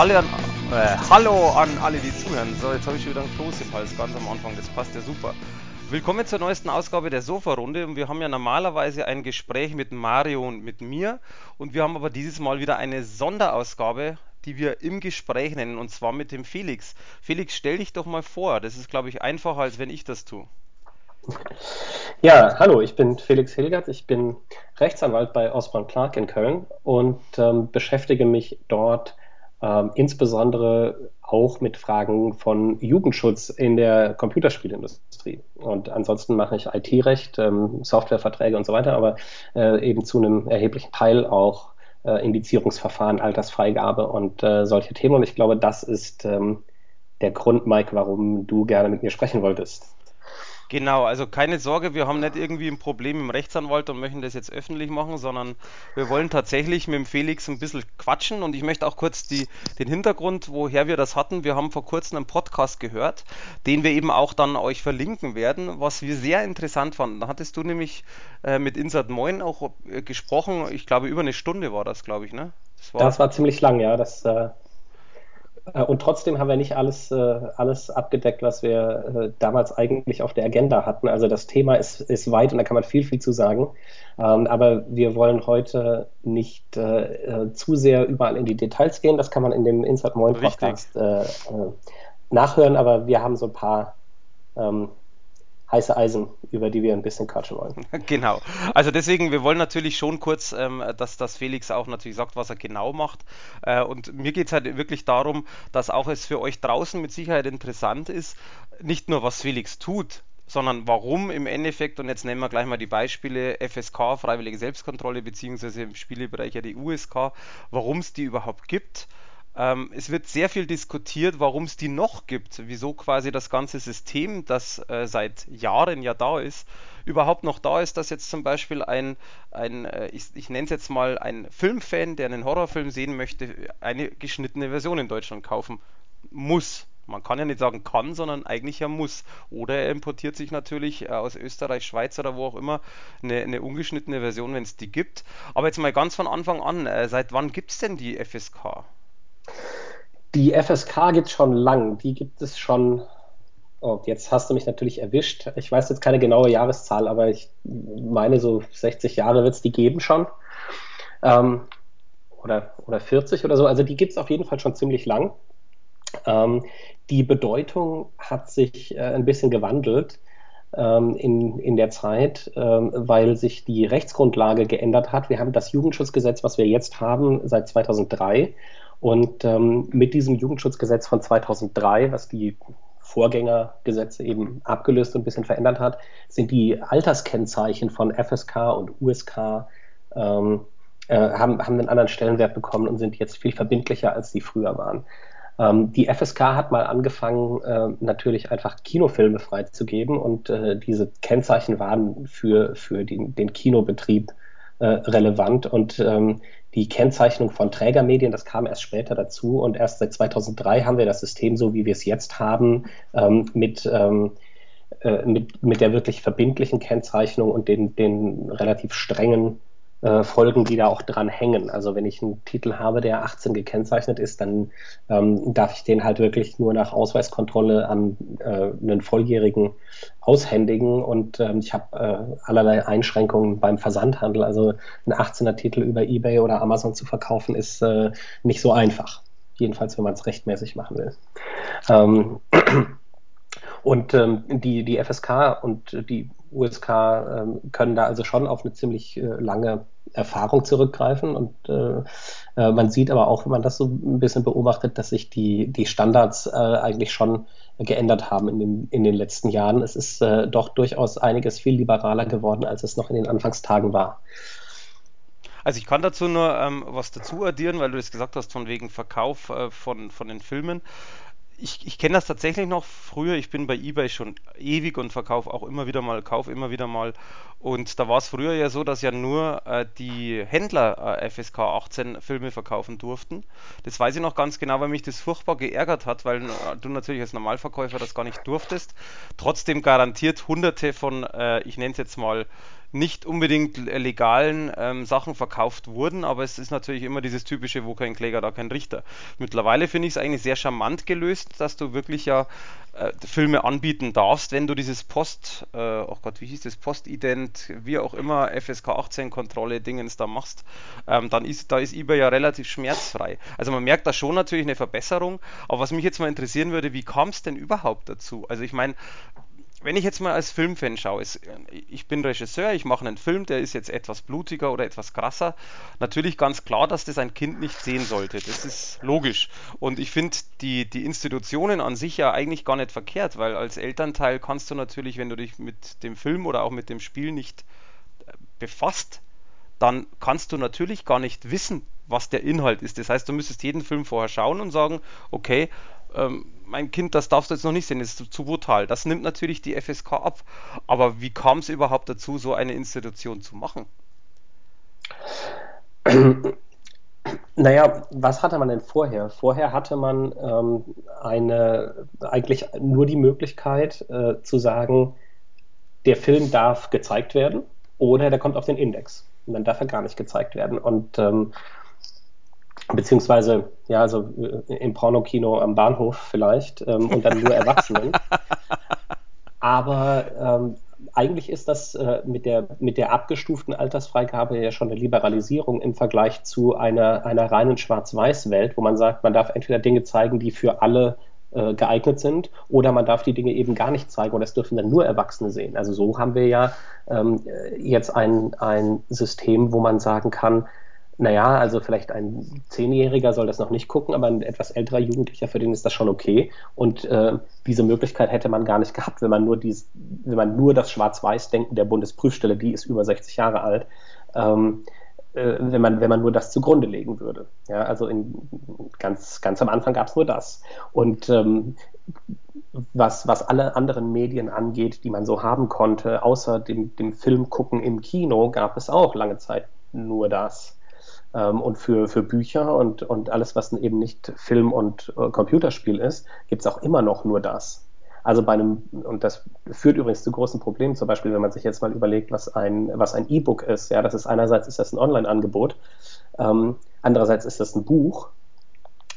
Hallo an, äh, hallo an alle, die zuhören. So, jetzt habe ich wieder einen Kloß im Hals ganz am Anfang. Das passt ja super. Willkommen zur neuesten Ausgabe der Sofa-Runde. Und wir haben ja normalerweise ein Gespräch mit Mario und mit mir. Und wir haben aber dieses Mal wieder eine Sonderausgabe, die wir im Gespräch nennen. Und zwar mit dem Felix. Felix, stell dich doch mal vor. Das ist, glaube ich, einfacher, als wenn ich das tue. Ja, hallo, ich bin Felix Hilgert. Ich bin Rechtsanwalt bei Osborne Clark in Köln und ähm, beschäftige mich dort ähm, insbesondere auch mit Fragen von Jugendschutz in der Computerspielindustrie. Und ansonsten mache ich IT-Recht, ähm, Softwareverträge und so weiter, aber äh, eben zu einem erheblichen Teil auch äh, Indizierungsverfahren, Altersfreigabe und äh, solche Themen. Und ich glaube, das ist ähm, der Grund, Mike, warum du gerne mit mir sprechen wolltest. Genau, also keine Sorge, wir haben nicht irgendwie ein Problem im Rechtsanwalt und möchten das jetzt öffentlich machen, sondern wir wollen tatsächlich mit dem Felix ein bisschen quatschen und ich möchte auch kurz die, den Hintergrund, woher wir das hatten. Wir haben vor kurzem einen Podcast gehört, den wir eben auch dann euch verlinken werden, was wir sehr interessant fanden. Da hattest du nämlich äh, mit Insert Moin auch äh, gesprochen, ich glaube über eine Stunde war das, glaube ich, ne? Das war, das war ziemlich lang, ja. Das äh, und trotzdem haben wir nicht alles, äh, alles abgedeckt, was wir äh, damals eigentlich auf der Agenda hatten. Also das Thema ist, ist weit und da kann man viel, viel zu sagen. Ähm, aber wir wollen heute nicht zu sehr überall in die Details gehen. Das kann man in dem Insert Moin Podcast nachhören. Aber wir haben so ein paar ähm, heiße Eisen, über die wir ein bisschen quatschen wollen. Genau. Also deswegen, wir wollen natürlich schon kurz, ähm, dass, dass Felix auch natürlich sagt, was er genau macht. Äh, und mir geht es halt wirklich darum, dass auch es für euch draußen mit Sicherheit interessant ist, nicht nur was Felix tut, sondern warum im Endeffekt, und jetzt nehmen wir gleich mal die Beispiele FSK, Freiwillige Selbstkontrolle, beziehungsweise im Spielebereich ja die USK, warum es die überhaupt gibt ähm, es wird sehr viel diskutiert, warum es die noch gibt, wieso quasi das ganze System, das äh, seit Jahren ja da ist, überhaupt noch da ist, dass jetzt zum Beispiel ein, ein äh, ich, ich nenne es jetzt mal ein Filmfan, der einen Horrorfilm sehen möchte, eine geschnittene Version in Deutschland kaufen muss. Man kann ja nicht sagen kann, sondern eigentlich ja muss. Oder er importiert sich natürlich äh, aus Österreich, Schweiz oder wo auch immer eine, eine ungeschnittene Version, wenn es die gibt. Aber jetzt mal ganz von Anfang an, äh, seit wann gibt es denn die FSK? Die FSK gibt es schon lang. Die gibt es schon. Oh, jetzt hast du mich natürlich erwischt. Ich weiß jetzt keine genaue Jahreszahl, aber ich meine, so 60 Jahre wird es die geben schon. Ähm, oder, oder 40 oder so. Also die gibt es auf jeden Fall schon ziemlich lang. Ähm, die Bedeutung hat sich äh, ein bisschen gewandelt ähm, in, in der Zeit, ähm, weil sich die Rechtsgrundlage geändert hat. Wir haben das Jugendschutzgesetz, was wir jetzt haben, seit 2003. Und ähm, mit diesem Jugendschutzgesetz von 2003, was die Vorgängergesetze eben abgelöst und ein bisschen verändert hat, sind die Alterskennzeichen von FSK und USK ähm, äh, haben, haben einen anderen Stellenwert bekommen und sind jetzt viel verbindlicher, als die früher waren. Ähm, die FSK hat mal angefangen, äh, natürlich einfach Kinofilme freizugeben und äh, diese Kennzeichen waren für, für den, den Kinobetrieb äh, relevant und ähm, die Kennzeichnung von Trägermedien, das kam erst später dazu. Und erst seit 2003 haben wir das System so, wie wir es jetzt haben, ähm, mit, ähm, äh, mit, mit der wirklich verbindlichen Kennzeichnung und den, den relativ strengen äh, Folgen, die da auch dran hängen. Also wenn ich einen Titel habe, der 18 gekennzeichnet ist, dann ähm, darf ich den halt wirklich nur nach Ausweiskontrolle an äh, einen Volljährigen aushändigen und ähm, ich habe äh, allerlei Einschränkungen beim Versandhandel. Also ein 18er Titel über eBay oder Amazon zu verkaufen ist äh, nicht so einfach. Jedenfalls, wenn man es rechtmäßig machen will. Ähm, und ähm, die, die FSK und die USK ähm, können da also schon auf eine ziemlich äh, lange Erfahrung zurückgreifen. Und äh, äh, man sieht aber auch, wenn man das so ein bisschen beobachtet, dass sich die, die Standards äh, eigentlich schon geändert haben in den, in den letzten Jahren. Es ist äh, doch durchaus einiges viel liberaler geworden, als es noch in den Anfangstagen war. Also ich kann dazu nur ähm, was dazu addieren, weil du das gesagt hast, von wegen Verkauf äh, von, von den Filmen ich, ich kenne das tatsächlich noch früher. Ich bin bei eBay schon ewig und verkaufe auch immer wieder mal, kaufe immer wieder mal. Und da war es früher ja so, dass ja nur äh, die Händler äh, FSK 18 Filme verkaufen durften. Das weiß ich noch ganz genau, weil mich das furchtbar geärgert hat, weil äh, du natürlich als Normalverkäufer das gar nicht durftest. Trotzdem garantiert hunderte von, äh, ich nenne es jetzt mal, nicht unbedingt legalen ähm, Sachen verkauft wurden, aber es ist natürlich immer dieses typische, wo kein Kläger, da kein Richter. Mittlerweile finde ich es eigentlich sehr charmant gelöst, dass du wirklich ja äh, Filme anbieten darfst, wenn du dieses Post, äh, oh Gott, wie hieß das, Postident, wie auch immer, FSK 18 Kontrolle Dingens da machst, ähm, dann ist, da ist eBay ja relativ schmerzfrei. Also man merkt da schon natürlich eine Verbesserung, aber was mich jetzt mal interessieren würde, wie kam es denn überhaupt dazu? Also ich meine, wenn ich jetzt mal als Filmfan schaue, ist, ich bin Regisseur, ich mache einen Film, der ist jetzt etwas blutiger oder etwas krasser. Natürlich ganz klar, dass das ein Kind nicht sehen sollte. Das ist logisch. Und ich finde die, die Institutionen an sich ja eigentlich gar nicht verkehrt, weil als Elternteil kannst du natürlich, wenn du dich mit dem Film oder auch mit dem Spiel nicht äh, befasst, dann kannst du natürlich gar nicht wissen, was der Inhalt ist. Das heißt, du müsstest jeden Film vorher schauen und sagen, okay, ähm, mein Kind, das darfst du jetzt noch nicht sehen, das ist zu brutal. Das nimmt natürlich die FSK ab. Aber wie kam es überhaupt dazu, so eine Institution zu machen? Naja, was hatte man denn vorher? Vorher hatte man ähm, eine, eigentlich nur die Möglichkeit äh, zu sagen, der Film darf gezeigt werden oder der kommt auf den Index. Und dann darf er gar nicht gezeigt werden. Und ähm, beziehungsweise ja, also äh, im Pornokino am Bahnhof vielleicht ähm, und dann nur Erwachsenen. Aber ähm, eigentlich ist das äh, mit, der, mit der abgestuften Altersfreigabe ja schon eine Liberalisierung im Vergleich zu einer, einer reinen Schwarz-Weiß-Welt, wo man sagt, man darf entweder Dinge zeigen, die für alle äh, geeignet sind, oder man darf die Dinge eben gar nicht zeigen oder es dürfen dann nur Erwachsene sehen. Also so haben wir ja ähm, jetzt ein, ein System, wo man sagen kann, naja, also vielleicht ein Zehnjähriger soll das noch nicht gucken, aber ein etwas älterer Jugendlicher, für den ist das schon okay. Und äh, diese Möglichkeit hätte man gar nicht gehabt, wenn man nur dies, wenn man nur das Schwarz-Weiß-Denken der Bundesprüfstelle, die ist über 60 Jahre alt, ähm, äh, wenn man, wenn man nur das zugrunde legen würde. Ja, also in, ganz, ganz am Anfang gab es nur das. Und ähm, was, was alle anderen Medien angeht, die man so haben konnte, außer dem, dem Film gucken im Kino, gab es auch lange Zeit nur das. Ähm, und für, für Bücher und, und alles, was eben nicht Film und äh, Computerspiel ist, gibt es auch immer noch nur das. Also bei einem, und das führt übrigens zu großen Problemen, zum Beispiel, wenn man sich jetzt mal überlegt, was ein, was ein E-Book ist. Ja, das ist einerseits ist das ein Online-Angebot, ähm, andererseits ist das ein Buch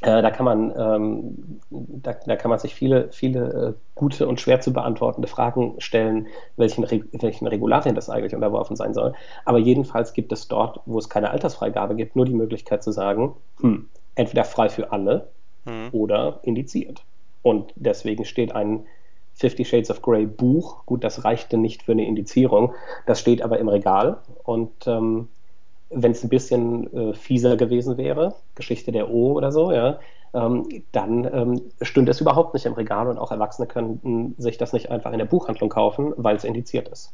äh, da kann man, ähm, da, da, kann man sich viele, viele äh, gute und schwer zu beantwortende Fragen stellen, welchen, welchen Regularien das eigentlich unterworfen sein soll. Aber jedenfalls gibt es dort, wo es keine Altersfreigabe gibt, nur die Möglichkeit zu sagen, hm, entweder frei für alle hm. oder indiziert. Und deswegen steht ein Fifty Shades of Grey Buch, gut, das reichte nicht für eine Indizierung, das steht aber im Regal und ähm, wenn es ein bisschen äh, fieser gewesen wäre, Geschichte der O oder so, ja, ähm, dann ähm, stünde es überhaupt nicht im Regal und auch Erwachsene könnten sich das nicht einfach in der Buchhandlung kaufen, weil es indiziert ist.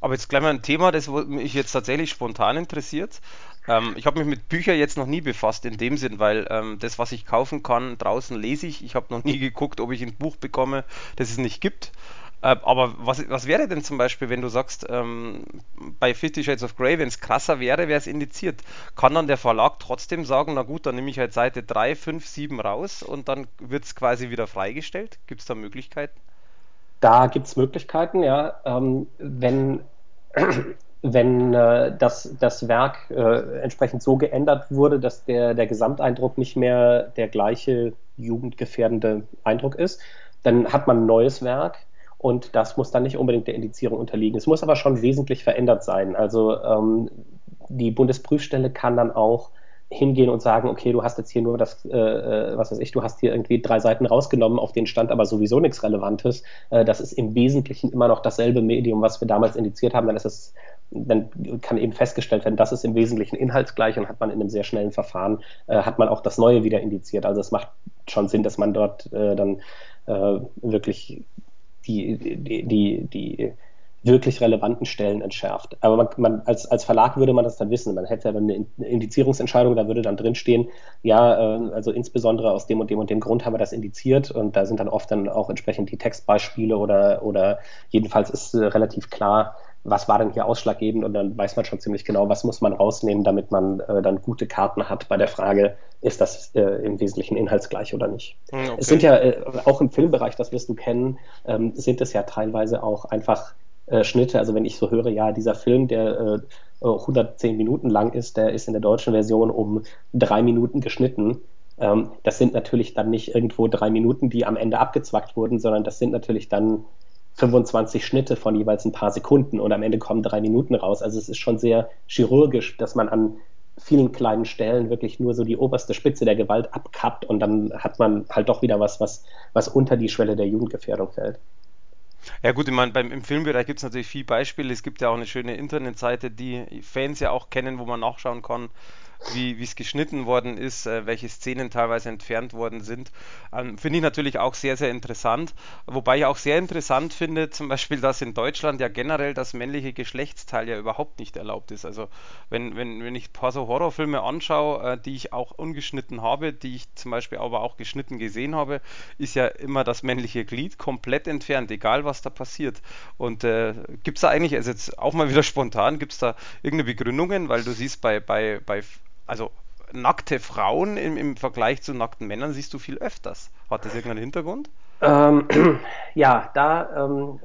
Aber jetzt gleich mal ein Thema, das mich jetzt tatsächlich spontan interessiert. Ähm, ich habe mich mit Büchern jetzt noch nie befasst in dem Sinn, weil ähm, das, was ich kaufen kann, draußen lese ich. Ich habe noch nie geguckt, ob ich ein Buch bekomme, das es nicht gibt. Äh, aber was, was wäre denn zum Beispiel, wenn du sagst, ähm, bei Fifty Shades of Grey, wenn es krasser wäre, wäre es indiziert. Kann dann der Verlag trotzdem sagen, na gut, dann nehme ich halt Seite 3, 5, 7 raus und dann wird es quasi wieder freigestellt? Gibt es da Möglichkeiten? Da gibt es Möglichkeiten, ja. Ähm, wenn wenn äh, das, das Werk äh, entsprechend so geändert wurde, dass der, der Gesamteindruck nicht mehr der gleiche jugendgefährdende Eindruck ist, dann hat man ein neues Werk, und das muss dann nicht unbedingt der Indizierung unterliegen. Es muss aber schon wesentlich verändert sein. Also ähm, die Bundesprüfstelle kann dann auch hingehen und sagen, okay, du hast jetzt hier nur das, äh, äh, was weiß ich, du hast hier irgendwie drei Seiten rausgenommen, auf denen stand aber sowieso nichts Relevantes. Äh, das ist im Wesentlichen immer noch dasselbe Medium, was wir damals indiziert haben. Dann ist es, dann kann eben festgestellt werden, das ist im Wesentlichen inhaltsgleich und hat man in einem sehr schnellen Verfahren, äh, hat man auch das Neue wieder indiziert. Also es macht schon Sinn, dass man dort äh, dann äh, wirklich die, die, die, wirklich relevanten Stellen entschärft. Aber man, man, als, als Verlag würde man das dann wissen. Man hätte dann eine Indizierungsentscheidung, da würde dann drinstehen, ja, äh, also insbesondere aus dem und dem und dem Grund haben wir das indiziert und da sind dann oft dann auch entsprechend die Textbeispiele oder, oder jedenfalls ist äh, relativ klar, was war denn hier ausschlaggebend und dann weiß man schon ziemlich genau, was muss man rausnehmen, damit man äh, dann gute Karten hat bei der Frage, ist das äh, im Wesentlichen inhaltsgleich oder nicht. Hm, okay. Es sind ja äh, auch im Filmbereich, das wirst du kennen, ähm, sind es ja teilweise auch einfach äh, Schnitte. Also wenn ich so höre, ja, dieser Film, der äh, 110 Minuten lang ist, der ist in der deutschen Version um drei Minuten geschnitten. Ähm, das sind natürlich dann nicht irgendwo drei Minuten, die am Ende abgezwackt wurden, sondern das sind natürlich dann 25 Schnitte von jeweils ein paar Sekunden und am Ende kommen drei Minuten raus. Also es ist schon sehr chirurgisch, dass man an vielen kleinen Stellen wirklich nur so die oberste Spitze der Gewalt abkappt und dann hat man halt doch wieder was, was, was unter die Schwelle der Jugendgefährdung fällt. Ja gut, ich meine, beim, im Filmbereich gibt es natürlich viele Beispiele. Es gibt ja auch eine schöne Internetseite, die Fans ja auch kennen, wo man nachschauen kann, wie es geschnitten worden ist, äh, welche Szenen teilweise entfernt worden sind. Ähm, finde ich natürlich auch sehr, sehr interessant. Wobei ich auch sehr interessant finde, zum Beispiel, dass in Deutschland ja generell das männliche Geschlechtsteil ja überhaupt nicht erlaubt ist. Also wenn, wenn, wenn ich ein paar so Horrorfilme anschaue, äh, die ich auch ungeschnitten habe, die ich zum Beispiel aber auch geschnitten gesehen habe, ist ja immer das männliche Glied komplett entfernt, egal was da passiert. Und äh, gibt es da eigentlich, also jetzt auch mal wieder spontan, gibt es da irgendeine Begründungen, weil du siehst bei, bei, bei also nackte Frauen im, im Vergleich zu nackten Männern siehst du viel öfters. Hat das irgendeinen Hintergrund? Ähm, ja, da ähm,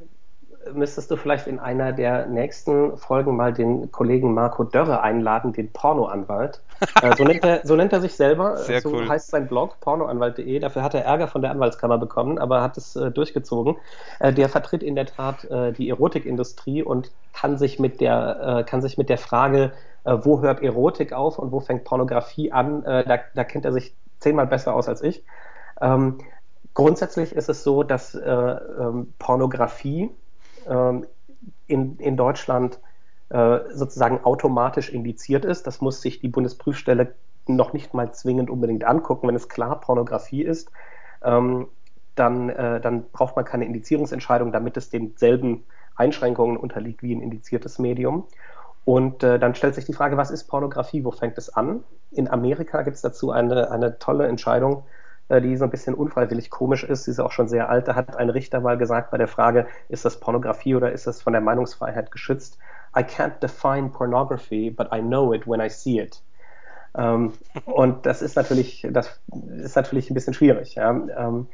müsstest du vielleicht in einer der nächsten Folgen mal den Kollegen Marco Dörre einladen, den Pornoanwalt. Äh, so, nennt er, so nennt er sich selber. Sehr so cool. heißt sein Blog, pornoanwalt.de. Dafür hat er Ärger von der Anwaltskammer bekommen, aber hat es äh, durchgezogen. Äh, der vertritt in der Tat äh, die Erotikindustrie und kann sich mit der, äh, kann sich mit der Frage, äh, wo hört Erotik auf und wo fängt Pornografie an, da, da kennt er sich zehnmal besser aus als ich. Ähm, grundsätzlich ist es so, dass ähm, Pornografie ähm, in, in Deutschland äh, sozusagen automatisch indiziert ist. Das muss sich die Bundesprüfstelle noch nicht mal zwingend unbedingt angucken. Wenn es klar Pornografie ist, ähm, dann, äh, dann braucht man keine Indizierungsentscheidung, damit es denselben Einschränkungen unterliegt wie ein indiziertes Medium. Und äh, dann stellt sich die Frage, was ist Pornografie? Wo fängt es an? In Amerika gibt es dazu eine, eine tolle Entscheidung, äh, die so ein bisschen unfreiwillig komisch ist. Sie ist auch schon sehr alt. Da hat ein Richter mal gesagt bei der Frage, ist das Pornografie oder ist das von der Meinungsfreiheit geschützt? I can't define pornography, but I know it when I see it. Ähm, und das ist natürlich, das ist natürlich ein bisschen schwierig. Ja. Ähm,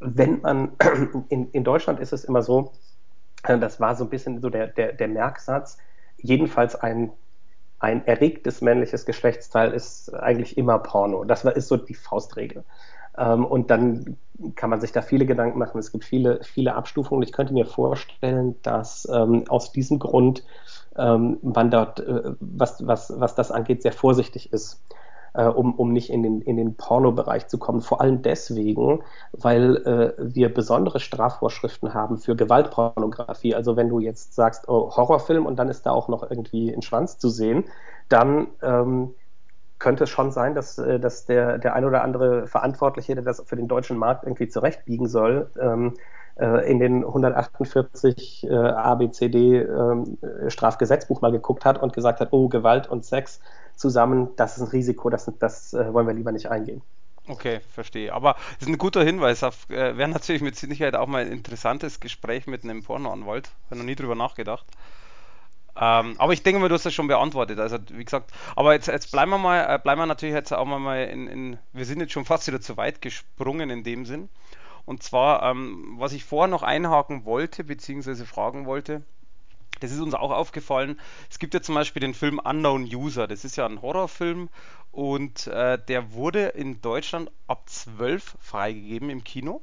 wenn man in, in Deutschland ist es immer so, äh, das war so ein bisschen so der, der, der Merksatz, jedenfalls ein ein erregtes männliches Geschlechtsteil ist eigentlich immer Porno. Das ist so die Faustregel. Ähm, und dann kann man sich da viele Gedanken machen. Es gibt viele, viele Abstufungen. Ich könnte mir vorstellen, dass ähm, aus diesem Grund ähm, man dort, äh, was, was, was das angeht, sehr vorsichtig ist äh, um, um nicht in den, in den Pornobereich zu kommen. Vor allem deswegen, weil äh, wir besondere Strafvorschriften haben für Gewaltpornografie. Also wenn du jetzt sagst, oh, Horrorfilm und dann ist da auch noch irgendwie ein Schwanz zu sehen, dann ähm, könnte es schon sein, dass, äh, dass der, der ein oder andere Verantwortliche, der das für den deutschen Markt irgendwie zurechtbiegen soll, ähm, äh, in den 148 äh, ABCD äh, Strafgesetzbuch mal geguckt hat und gesagt hat, oh, Gewalt und Sex zusammen, das ist ein Risiko, das, das äh, wollen wir lieber nicht eingehen. Okay, verstehe. Aber das ist ein guter Hinweis. Äh, Wäre natürlich mit Sicherheit auch mal ein interessantes Gespräch mit einem Pornoanwalt. Habe noch nie drüber nachgedacht. Ähm, aber ich denke mal, du hast das schon beantwortet. Also wie gesagt, aber jetzt, jetzt bleiben wir mal, äh, bleiben wir natürlich jetzt auch mal in, in, wir sind jetzt schon fast wieder zu weit gesprungen in dem Sinn. Und zwar, ähm, was ich vorher noch einhaken wollte, beziehungsweise fragen wollte, das ist uns auch aufgefallen. Es gibt ja zum Beispiel den Film Unknown User. Das ist ja ein Horrorfilm und äh, der wurde in Deutschland ab 12 freigegeben im Kino.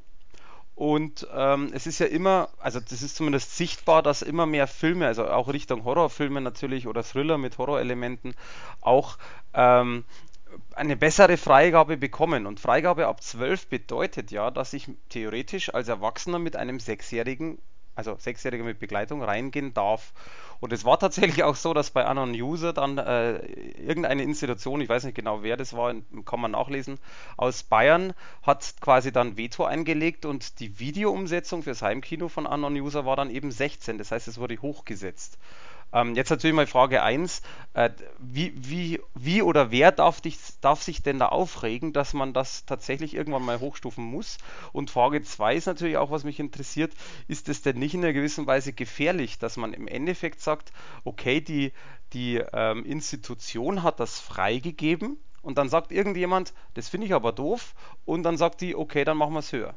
Und ähm, es ist ja immer, also das ist zumindest sichtbar, dass immer mehr Filme, also auch Richtung Horrorfilme natürlich oder Thriller mit Horrorelementen, auch ähm, eine bessere Freigabe bekommen. Und Freigabe ab 12 bedeutet ja, dass ich theoretisch als Erwachsener mit einem Sechsjährigen also Sechsjährige mit Begleitung, reingehen darf. Und es war tatsächlich auch so, dass bei Anon User dann äh, irgendeine Institution, ich weiß nicht genau wer das war, kann man nachlesen, aus Bayern hat quasi dann Veto eingelegt und die Videoumsetzung fürs Heimkino von Anon User war dann eben 16. Das heißt, es wurde hochgesetzt. Ähm, jetzt natürlich mal Frage 1. Äh, wie, wie, wie oder wer darf, dich, darf sich denn da aufregen, dass man das tatsächlich irgendwann mal hochstufen muss? Und Frage 2 ist natürlich auch, was mich interessiert, ist es denn nicht in einer gewissen Weise gefährlich, dass man im Endeffekt sagt, okay, die, die ähm, Institution hat das freigegeben und dann sagt irgendjemand, das finde ich aber doof und dann sagt die, okay, dann machen wir es höher.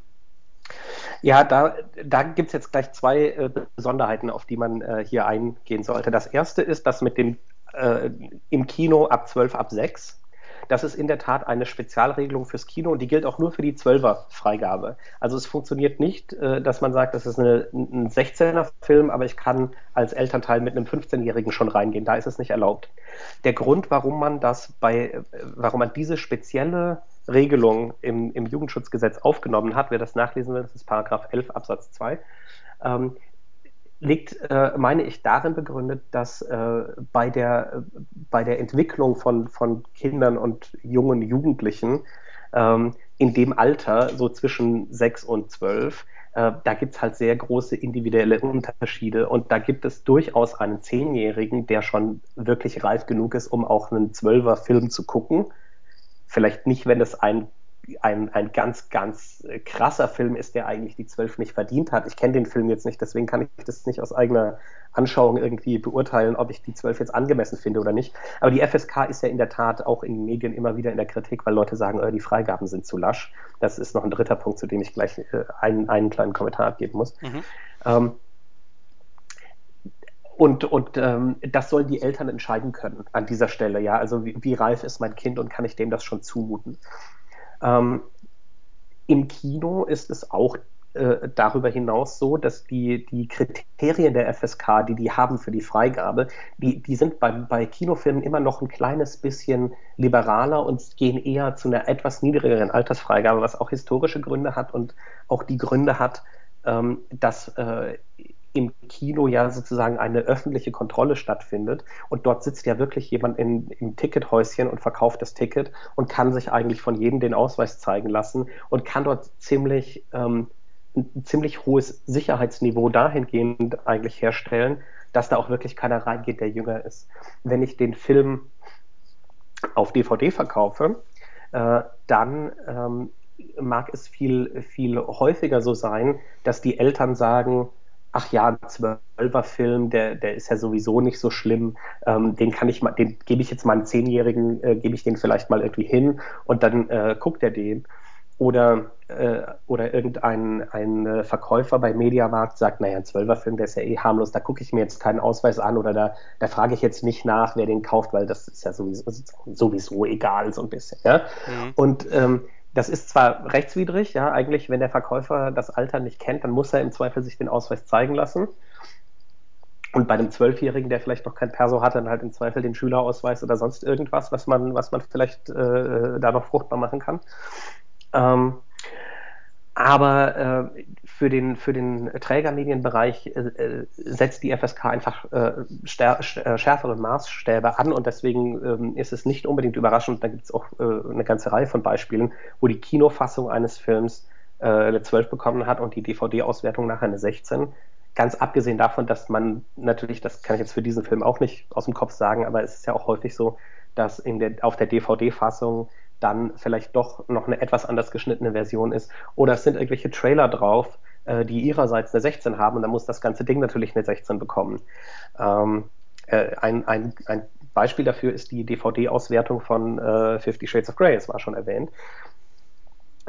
Ja, da, da gibt es jetzt gleich zwei äh, Besonderheiten, auf die man äh, hier eingehen sollte. Das erste ist, dass mit dem äh, im Kino ab 12, ab 6 das ist in der Tat eine Spezialregelung fürs Kino und die gilt auch nur für die 12er Freigabe. Also es funktioniert nicht, äh, dass man sagt, das ist eine, ein 16er Film, aber ich kann als Elternteil mit einem 15-Jährigen schon reingehen. Da ist es nicht erlaubt. Der Grund, warum man das bei, äh, warum man diese spezielle Regelung im, im Jugendschutzgesetz aufgenommen hat, wer das nachlesen will, das ist Paragraph 11 Absatz 2, ähm, liegt, äh, meine ich, darin begründet, dass äh, bei, der, bei der Entwicklung von, von Kindern und jungen Jugendlichen ähm, in dem Alter, so zwischen sechs und zwölf, äh, da gibt es halt sehr große individuelle Unterschiede und da gibt es durchaus einen Zehnjährigen, der schon wirklich reif genug ist, um auch einen Zwölfer-Film zu gucken. Vielleicht nicht, wenn es ein ein, ein ganz, ganz äh, krasser Film ist, der eigentlich die zwölf nicht verdient hat. Ich kenne den Film jetzt nicht, deswegen kann ich das nicht aus eigener Anschauung irgendwie beurteilen, ob ich die zwölf jetzt angemessen finde oder nicht. Aber die FSK ist ja in der Tat auch in den Medien immer wieder in der Kritik, weil Leute sagen, oh, die Freigaben sind zu lasch. Das ist noch ein dritter Punkt, zu dem ich gleich äh, einen, einen kleinen Kommentar abgeben muss. Mhm. Ähm, und, und ähm, das sollen die Eltern entscheiden können an dieser Stelle, ja. Also wie, wie reif ist mein Kind und kann ich dem das schon zumuten? Ähm, Im Kino ist es auch äh, darüber hinaus so, dass die, die Kriterien der FSK, die die haben für die Freigabe, die, die sind bei, bei Kinofilmen immer noch ein kleines bisschen liberaler und gehen eher zu einer etwas niedrigeren Altersfreigabe, was auch historische Gründe hat und auch die Gründe hat, ähm, dass äh, im Kino ja sozusagen eine öffentliche Kontrolle stattfindet und dort sitzt ja wirklich jemand in, im Tickethäuschen und verkauft das Ticket und kann sich eigentlich von jedem den Ausweis zeigen lassen und kann dort ziemlich ähm, ein ziemlich hohes Sicherheitsniveau dahingehend eigentlich herstellen, dass da auch wirklich keiner reingeht, der jünger ist. Wenn ich den Film auf DVD verkaufe, äh, dann ähm, mag es viel, viel häufiger so sein, dass die Eltern sagen, ach ja, ein Zwölferfilm, der, der ist ja sowieso nicht so schlimm, ähm, den kann ich mal, den gebe ich jetzt meinem Zehnjährigen, äh, gebe ich den vielleicht mal irgendwie hin und dann äh, guckt er den. Oder, äh, oder irgendein ein äh, Verkäufer bei Mediamarkt sagt, naja, ein Zwölferfilm, der ist ja eh harmlos, da gucke ich mir jetzt keinen Ausweis an oder da, da frage ich jetzt nicht nach, wer den kauft, weil das ist ja sowieso, sowieso egal, so ein bisschen. Ja? Mhm. Und ähm, das ist zwar rechtswidrig, ja, eigentlich, wenn der Verkäufer das Alter nicht kennt, dann muss er im Zweifel sich den Ausweis zeigen lassen. Und bei einem Zwölfjährigen, der vielleicht noch kein Perso hat, dann halt im Zweifel den Schülerausweis oder sonst irgendwas, was man, was man vielleicht äh, da noch fruchtbar machen kann. Ähm, aber äh, für, den, für den Trägermedienbereich äh, äh setzt die FSK einfach äh, äh, schärfere Maßstäbe an und deswegen ähm, ist es nicht unbedingt überraschend. Da gibt es auch äh, eine ganze Reihe von Beispielen, wo die Kinofassung eines Films äh, eine 12 bekommen hat und die DVD-Auswertung nachher eine 16. Ganz abgesehen davon, dass man natürlich, das kann ich jetzt für diesen Film auch nicht aus dem Kopf sagen, aber es ist ja auch häufig so, dass in der, auf der DVD-Fassung dann vielleicht doch noch eine etwas anders geschnittene Version ist. Oder es sind irgendwelche Trailer drauf, äh, die ihrerseits eine 16 haben und dann muss das ganze Ding natürlich eine 16 bekommen. Ähm, äh, ein, ein, ein Beispiel dafür ist die DVD-Auswertung von äh, Fifty Shades of Grey, es war schon erwähnt.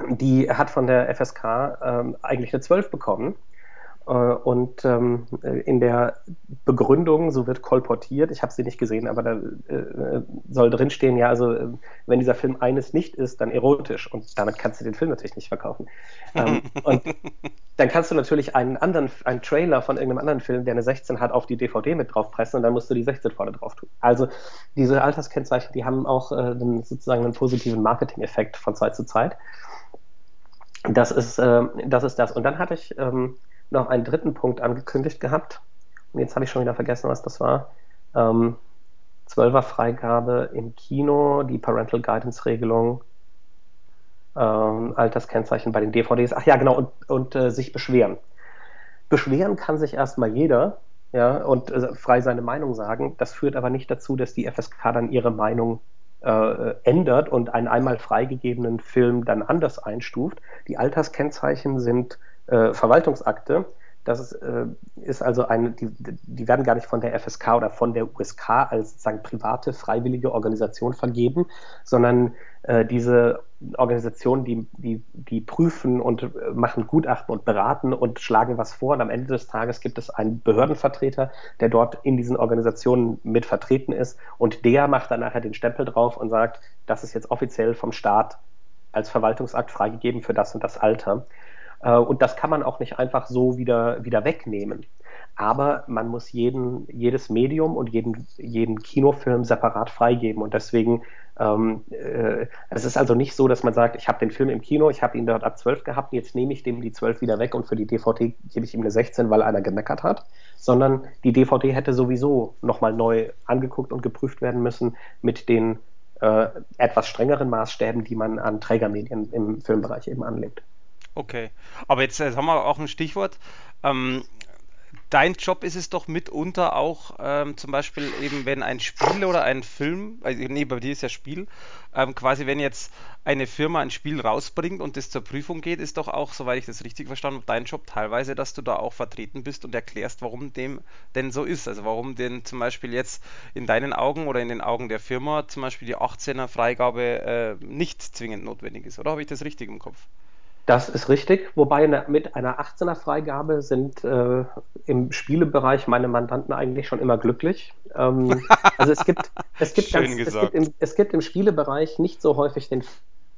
Die hat von der FSK ähm, eigentlich eine 12 bekommen und ähm, in der Begründung, so wird kolportiert, ich habe sie nicht gesehen, aber da äh, soll drinstehen, ja, also äh, wenn dieser Film eines nicht ist, dann erotisch. Und damit kannst du den Film natürlich nicht verkaufen. ähm, und dann kannst du natürlich einen anderen, einen Trailer von irgendeinem anderen Film, der eine 16 hat, auf die DVD mit draufpressen und dann musst du die 16 vorne drauf tun. Also diese Alterskennzeichen, die haben auch äh, sozusagen einen positiven Marketing-Effekt von Zeit zu Zeit. Das ist, äh, das ist das. Und dann hatte ich ähm, noch einen dritten Punkt angekündigt gehabt. Und jetzt habe ich schon wieder vergessen, was das war. Ähm, 12er Freigabe im Kino, die Parental Guidance Regelung, ähm, Alterskennzeichen bei den DVDs. Ach ja, genau, und, und äh, sich beschweren. Beschweren kann sich erstmal jeder, ja, und äh, frei seine Meinung sagen. Das führt aber nicht dazu, dass die FSK dann ihre Meinung äh, ändert und einen einmal freigegebenen Film dann anders einstuft. Die Alterskennzeichen sind äh, Verwaltungsakte. Das ist, äh, ist also eine, die, die werden gar nicht von der FSK oder von der USK als sozusagen private, freiwillige Organisation vergeben, sondern äh, diese Organisationen, die, die, die prüfen und machen Gutachten und beraten und schlagen was vor. Und am Ende des Tages gibt es einen Behördenvertreter, der dort in diesen Organisationen mit vertreten ist. Und der macht dann nachher den Stempel drauf und sagt, das ist jetzt offiziell vom Staat als Verwaltungsakt freigegeben für das und das Alter. Äh, und das kann man auch nicht einfach so wieder, wieder wegnehmen. Aber man muss jeden, jedes Medium und jeden, jeden Kinofilm separat freigeben. Und deswegen, ähm, äh, es ist also nicht so, dass man sagt, ich habe den Film im Kino, ich habe ihn dort ab 12 gehabt, jetzt nehme ich dem die 12 wieder weg und für die DVD gebe ich ihm eine 16, weil einer gemeckert hat, sondern die DVD hätte sowieso nochmal neu angeguckt und geprüft werden müssen mit den äh, etwas strengeren Maßstäben, die man an Trägermedien im Filmbereich eben anlegt. Okay, aber jetzt, jetzt haben wir auch ein Stichwort. Ähm, dein Job ist es doch mitunter auch ähm, zum Beispiel eben, wenn ein Spiel oder ein Film, also nee, bei dir ist ja Spiel, ähm, quasi wenn jetzt eine Firma ein Spiel rausbringt und das zur Prüfung geht, ist doch auch, soweit ich das richtig verstanden habe, dein Job teilweise, dass du da auch vertreten bist und erklärst, warum dem denn so ist. Also warum denn zum Beispiel jetzt in deinen Augen oder in den Augen der Firma zum Beispiel die 18er Freigabe äh, nicht zwingend notwendig ist. Oder habe ich das richtig im Kopf? Das ist richtig, wobei mit einer 18er Freigabe sind äh, im Spielebereich meine Mandanten eigentlich schon immer glücklich. Ähm, also es gibt, es gibt, ganz, es, gibt im, es gibt im Spielebereich nicht so häufig den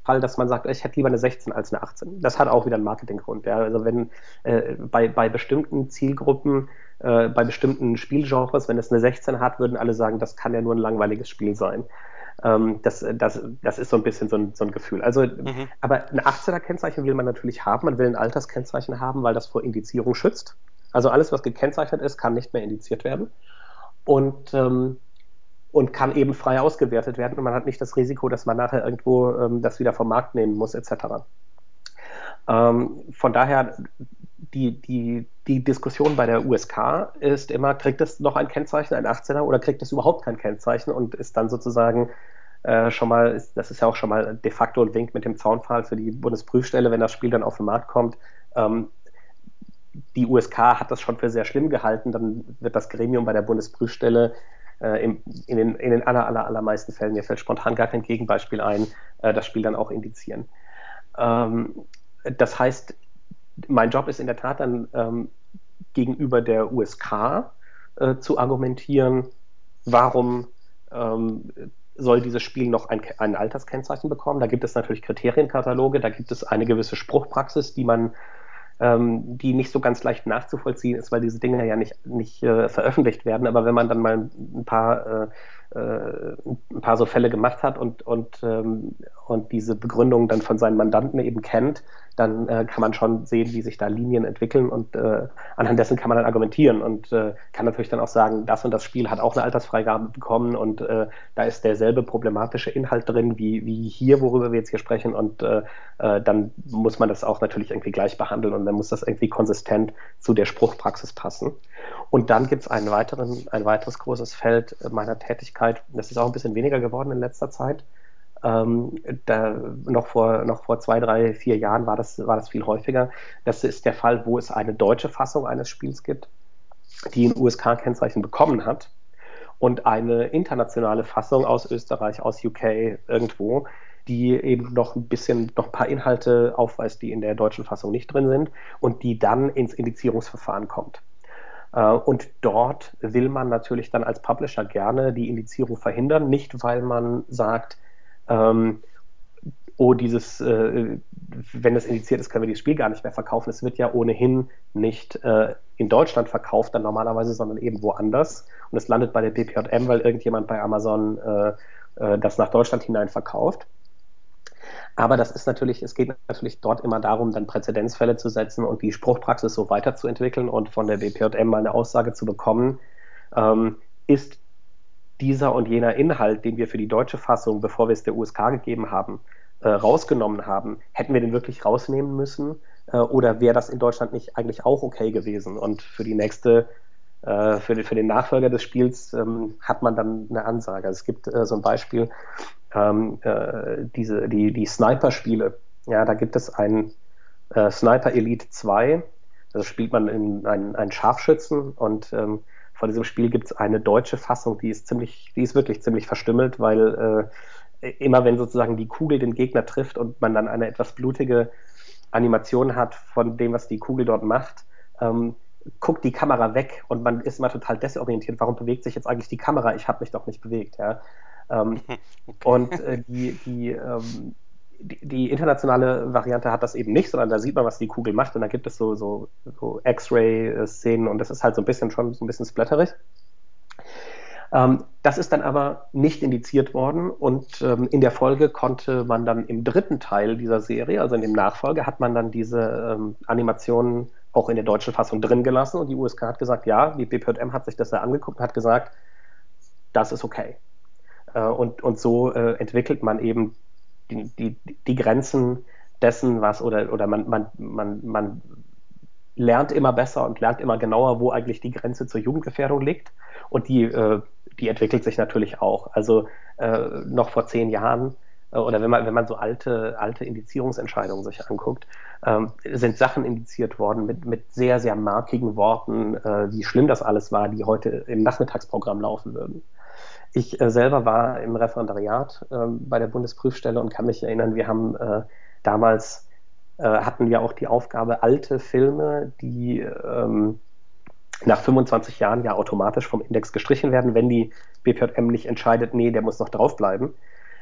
Fall, dass man sagt, ich hätte lieber eine 16 als eine 18. Das hat auch wieder einen Marketinggrund. Ja. Also wenn äh, bei, bei bestimmten Zielgruppen, äh, bei bestimmten Spielgenres, wenn es eine 16 hat, würden alle sagen, das kann ja nur ein langweiliges Spiel sein. Ähm, das, das, das ist so ein bisschen so ein, so ein Gefühl. Also, mhm. aber ein 18er-Kennzeichen will man natürlich haben. Man will ein Alterskennzeichen haben, weil das vor Indizierung schützt. Also alles, was gekennzeichnet ist, kann nicht mehr indiziert werden. Und, ähm, und kann eben frei ausgewertet werden. Und man hat nicht das Risiko, dass man nachher irgendwo ähm, das wieder vom Markt nehmen muss, etc. Ähm, von daher, die, die, die Diskussion bei der USK ist immer, kriegt es noch ein Kennzeichen, ein 18er, oder kriegt es überhaupt kein Kennzeichen und ist dann sozusagen äh, schon mal, ist, das ist ja auch schon mal de facto ein Wink mit dem Zaunpfahl für die Bundesprüfstelle, wenn das Spiel dann auf den Markt kommt. Ähm, die USK hat das schon für sehr schlimm gehalten, dann wird das Gremium bei der Bundesprüfstelle äh, in, in, den, in den aller, aller, allermeisten Fällen, mir fällt spontan gar kein Gegenbeispiel ein, äh, das Spiel dann auch indizieren. Ähm, das heißt, mein Job ist in der Tat dann ähm, gegenüber der USK äh, zu argumentieren, warum ähm, soll dieses Spiel noch ein, ein Alterskennzeichen bekommen. Da gibt es natürlich Kriterienkataloge, da gibt es eine gewisse Spruchpraxis, die man ähm, die nicht so ganz leicht nachzuvollziehen ist, weil diese Dinge ja nicht, nicht äh, veröffentlicht werden. Aber wenn man dann mal ein paar, äh, ein paar so Fälle gemacht hat und, und, ähm, und diese Begründung dann von seinen Mandanten eben kennt, dann äh, kann man schon sehen, wie sich da Linien entwickeln und äh, anhand dessen kann man dann argumentieren und äh, kann natürlich dann auch sagen, das und das Spiel hat auch eine Altersfreigabe bekommen und äh, da ist derselbe problematische Inhalt drin wie, wie hier, worüber wir jetzt hier sprechen und äh, äh, dann muss man das auch natürlich irgendwie gleich behandeln und dann muss das irgendwie konsistent zu der Spruchpraxis passen. Und dann gibt es ein weiteres großes Feld meiner Tätigkeit, das ist auch ein bisschen weniger geworden in letzter Zeit, ähm, da, noch, vor, noch vor zwei, drei, vier Jahren war das, war das viel häufiger. Das ist der Fall, wo es eine deutsche Fassung eines Spiels gibt, die ein USK-Kennzeichen bekommen hat und eine internationale Fassung aus Österreich, aus UK irgendwo, die eben noch ein bisschen, noch ein paar Inhalte aufweist, die in der deutschen Fassung nicht drin sind und die dann ins Indizierungsverfahren kommt. Äh, und dort will man natürlich dann als Publisher gerne die Indizierung verhindern, nicht weil man sagt, ähm, oh, dieses, äh, wenn das indiziert ist, können wir dieses Spiel gar nicht mehr verkaufen. Es wird ja ohnehin nicht äh, in Deutschland verkauft, dann normalerweise, sondern eben woanders. Und es landet bei der BPJM, weil irgendjemand bei Amazon äh, äh, das nach Deutschland hinein verkauft. Aber das ist natürlich, es geht natürlich dort immer darum, dann Präzedenzfälle zu setzen und die Spruchpraxis so weiterzuentwickeln und von der BPJM mal eine Aussage zu bekommen, ähm, ist dieser und jener Inhalt, den wir für die deutsche Fassung, bevor wir es der USK gegeben haben, äh, rausgenommen haben, hätten wir den wirklich rausnehmen müssen? Äh, oder wäre das in Deutschland nicht eigentlich auch okay gewesen? Und für die nächste, äh, für, den Nachfolger des Spiels ähm, hat man dann eine Ansage. Also es gibt äh, so ein Beispiel, ähm, äh, diese, die, die Sniper-Spiele. Ja, da gibt es ein äh, Sniper Elite 2. Da spielt man in einen, einen Scharfschützen und ähm, von diesem Spiel gibt es eine deutsche Fassung, die ist ziemlich, die ist wirklich ziemlich verstümmelt, weil immer wenn sozusagen die Kugel den Gegner trifft und man dann eine etwas blutige Animation hat von dem, was die Kugel dort macht, ähm, guckt die Kamera weg und man ist immer total desorientiert. Warum bewegt sich jetzt eigentlich die Kamera? Ich habe mich doch nicht bewegt. Ja? Ähm, okay. Und äh, die, die, ähm, die, die, internationale Variante hat das eben nicht, sondern da sieht man, was die Kugel macht und da gibt es so, so, so X-Ray-Szenen und das ist halt so ein bisschen schon so ein bisschen splatterig. Ähm, das ist dann aber nicht indiziert worden und ähm, in der Folge konnte man dann im dritten Teil dieser Serie, also in dem Nachfolge, hat man dann diese ähm, Animationen auch in der deutschen Fassung drin gelassen und die USK hat gesagt, ja, die BPM hat sich das da angeguckt und hat gesagt, das ist okay. Äh, und, und so äh, entwickelt man eben die, die, die Grenzen dessen, was oder, oder man, man, man, man lernt immer besser und lernt immer genauer, wo eigentlich die Grenze zur Jugendgefährdung liegt. Und die, äh, die entwickelt sich natürlich auch. Also äh, noch vor zehn Jahren äh, oder wenn man, wenn man so alte, alte Indizierungsentscheidungen sich anguckt, ähm, sind Sachen indiziert worden mit, mit sehr, sehr markigen Worten, äh, wie schlimm das alles war, die heute im Nachmittagsprogramm laufen würden. Ich äh, selber war im Referendariat äh, bei der Bundesprüfstelle und kann mich erinnern, wir haben äh, damals äh, hatten wir auch die Aufgabe, alte Filme, die ähm, nach 25 Jahren ja automatisch vom Index gestrichen werden, wenn die BPJM nicht entscheidet, nee, der muss noch draufbleiben.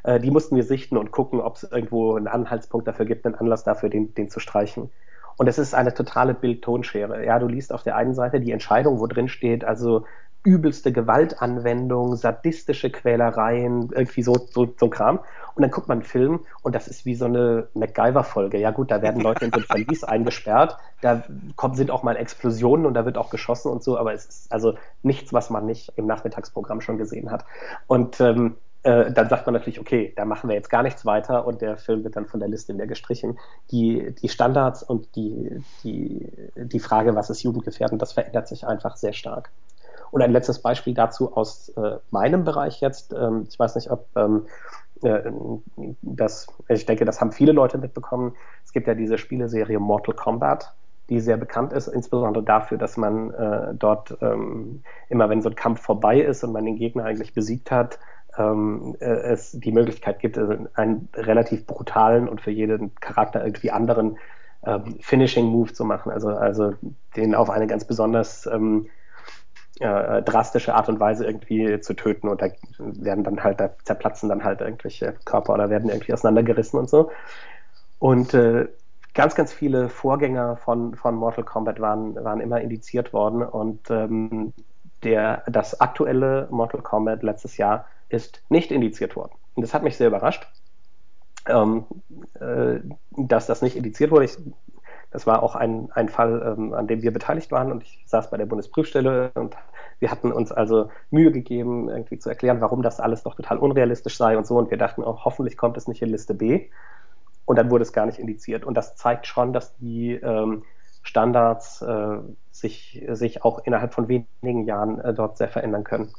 Äh, die mussten wir sichten und gucken, ob es irgendwo einen Anhaltspunkt dafür gibt, einen Anlass dafür, den, den zu streichen. Und es ist eine totale Bild-Tonschere. Ja, du liest auf der einen Seite die Entscheidung, wo drin steht, also übelste Gewaltanwendung, sadistische Quälereien, irgendwie so, so, so ein Kram. Und dann guckt man einen Film und das ist wie so eine MacGyver-Folge. Ja gut, da werden Leute in so ein Verlies eingesperrt, da kommt, sind auch mal Explosionen und da wird auch geschossen und so, aber es ist also nichts, was man nicht im Nachmittagsprogramm schon gesehen hat. Und ähm, äh, dann sagt man natürlich, okay, da machen wir jetzt gar nichts weiter und der Film wird dann von der Liste wieder gestrichen. Die, die Standards und die, die, die Frage, was ist jugendgefährdend, das verändert sich einfach sehr stark. Und ein letztes Beispiel dazu aus äh, meinem Bereich jetzt. Ähm, ich weiß nicht, ob ähm, äh, das, ich denke, das haben viele Leute mitbekommen. Es gibt ja diese Spieleserie Mortal Kombat, die sehr bekannt ist, insbesondere dafür, dass man äh, dort ähm, immer, wenn so ein Kampf vorbei ist und man den Gegner eigentlich besiegt hat, ähm, äh, es die Möglichkeit gibt, also einen relativ brutalen und für jeden Charakter irgendwie anderen ähm, Finishing Move zu machen, also, also den auf eine ganz besonders ähm, äh, drastische Art und Weise irgendwie zu töten und da werden dann halt, da zerplatzen dann halt irgendwelche Körper oder werden irgendwie auseinandergerissen und so. Und äh, ganz, ganz viele Vorgänger von, von Mortal Kombat waren, waren immer indiziert worden und ähm, der, das aktuelle Mortal Kombat letztes Jahr ist nicht indiziert worden. Und das hat mich sehr überrascht, ähm, äh, dass das nicht indiziert wurde. Ich das war auch ein, ein Fall, ähm, an dem wir beteiligt waren und ich saß bei der Bundesprüfstelle und wir hatten uns also Mühe gegeben, irgendwie zu erklären, warum das alles doch total unrealistisch sei und so. Und wir dachten auch, hoffentlich kommt es nicht in Liste B. Und dann wurde es gar nicht indiziert. Und das zeigt schon, dass die ähm, Standards äh, sich, sich auch innerhalb von wenigen Jahren äh, dort sehr verändern können.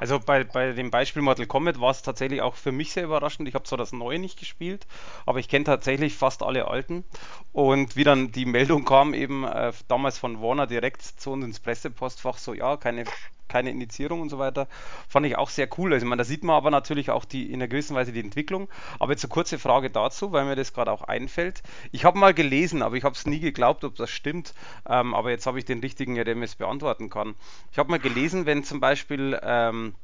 Also bei, bei dem Beispiel Mortal Kombat war es tatsächlich auch für mich sehr überraschend. Ich habe zwar das Neue nicht gespielt, aber ich kenne tatsächlich fast alle alten. Und wie dann die Meldung kam, eben äh, damals von Warner direkt zu uns ins Pressepostfach, so ja, keine keine Indizierung und so weiter. Fand ich auch sehr cool. Also, ich meine, da sieht man aber natürlich auch die, in einer gewissen Weise die Entwicklung. Aber jetzt eine kurze Frage dazu, weil mir das gerade auch einfällt. Ich habe mal gelesen, aber ich habe es nie geglaubt, ob das stimmt. Ähm, aber jetzt habe ich den richtigen, der mir es beantworten kann. Ich habe mal gelesen, wenn zum Beispiel ähm,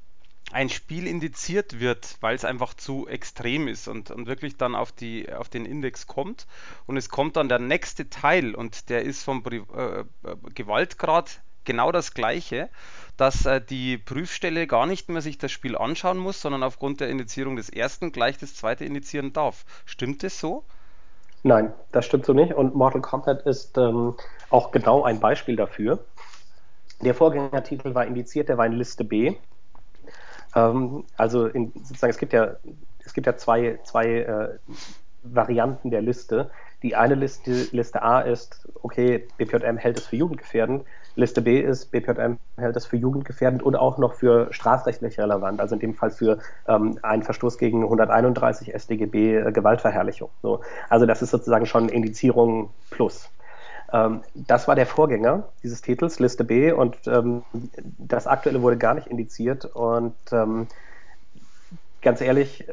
ein Spiel indiziert wird, weil es einfach zu extrem ist und, und wirklich dann auf, die, auf den Index kommt und es kommt dann der nächste Teil und der ist vom Pri äh, äh Gewaltgrad genau das gleiche, dass äh, die Prüfstelle gar nicht mehr sich das Spiel anschauen muss, sondern aufgrund der Indizierung des ersten gleich das zweite indizieren darf. Stimmt das so? Nein, das stimmt so nicht. Und Mortal Kombat ist ähm, auch genau ein Beispiel dafür. Der Vorgängertitel war indiziert, der war in Liste B. Ähm, also in, sozusagen, es gibt ja, es gibt ja zwei, zwei äh, Varianten der Liste. Die eine Liste, Liste A ist, okay, BPJM hält es für jugendgefährdend. Liste B ist, BPJM hält es für jugendgefährdend und auch noch für strafrechtlich relevant, also in dem Fall für ähm, einen Verstoß gegen 131 StGB äh, Gewaltverherrlichung. So. Also das ist sozusagen schon Indizierung plus. Ähm, das war der Vorgänger dieses Titels, Liste B, und ähm, das aktuelle wurde gar nicht indiziert. Und ähm, ganz ehrlich,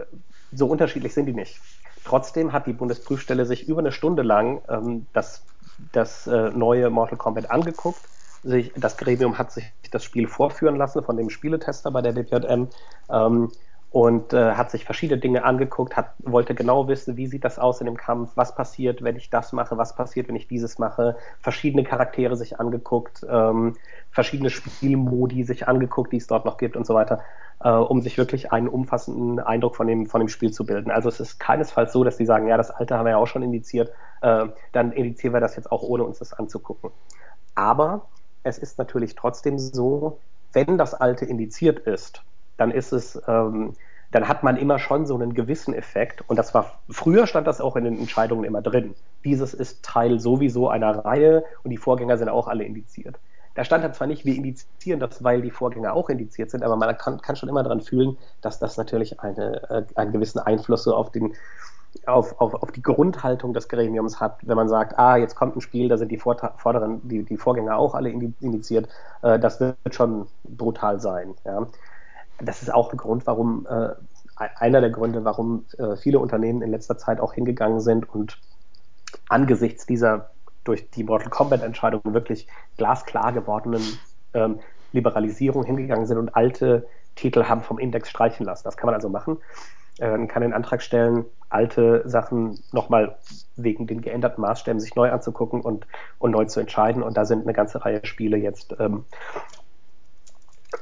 so unterschiedlich sind die nicht. Trotzdem hat die Bundesprüfstelle sich über eine Stunde lang ähm, das, das äh, neue Mortal Kombat angeguckt. Sich, das Gremium hat sich das Spiel vorführen lassen von dem Spieletester bei der DPJM ähm, und äh, hat sich verschiedene Dinge angeguckt, hat, wollte genau wissen, wie sieht das aus in dem Kampf, was passiert, wenn ich das mache, was passiert, wenn ich dieses mache, verschiedene Charaktere sich angeguckt, ähm, verschiedene Spielmodi sich angeguckt, die es dort noch gibt und so weiter äh, um sich wirklich einen umfassenden Eindruck von dem, von dem Spiel zu bilden. Also es ist keinesfalls so, dass die sagen, ja, das alte haben wir ja auch schon indiziert, äh, dann indizieren wir das jetzt auch, ohne uns das anzugucken. Aber es ist natürlich trotzdem so, wenn das alte indiziert ist, dann ist es, ähm, dann hat man immer schon so einen gewissen Effekt. Und das war, früher stand das auch in den Entscheidungen immer drin. Dieses ist Teil sowieso einer Reihe und die Vorgänger sind auch alle indiziert. Da stand dann zwar nicht, wir indizieren das, weil die Vorgänger auch indiziert sind, aber man kann, kann schon immer daran fühlen, dass das natürlich eine, äh, einen gewissen Einfluss so auf den, auf, auf, auf die Grundhaltung des Gremiums hat, wenn man sagt, ah, jetzt kommt ein Spiel, da sind die Vorderen, die, die Vorgänger auch alle indiziert, äh, das wird schon brutal sein. Ja. Das ist auch ein Grund, warum, äh, einer der Gründe, warum äh, viele Unternehmen in letzter Zeit auch hingegangen sind und angesichts dieser durch die Mortal Kombat-Entscheidung wirklich glasklar gewordenen ähm, Liberalisierung hingegangen sind und alte Titel haben vom Index streichen lassen. Das kann man also machen. Äh, kann den Antrag stellen, alte Sachen nochmal wegen den geänderten Maßstäben sich neu anzugucken und, und neu zu entscheiden. Und da sind eine ganze Reihe Spiele jetzt ähm,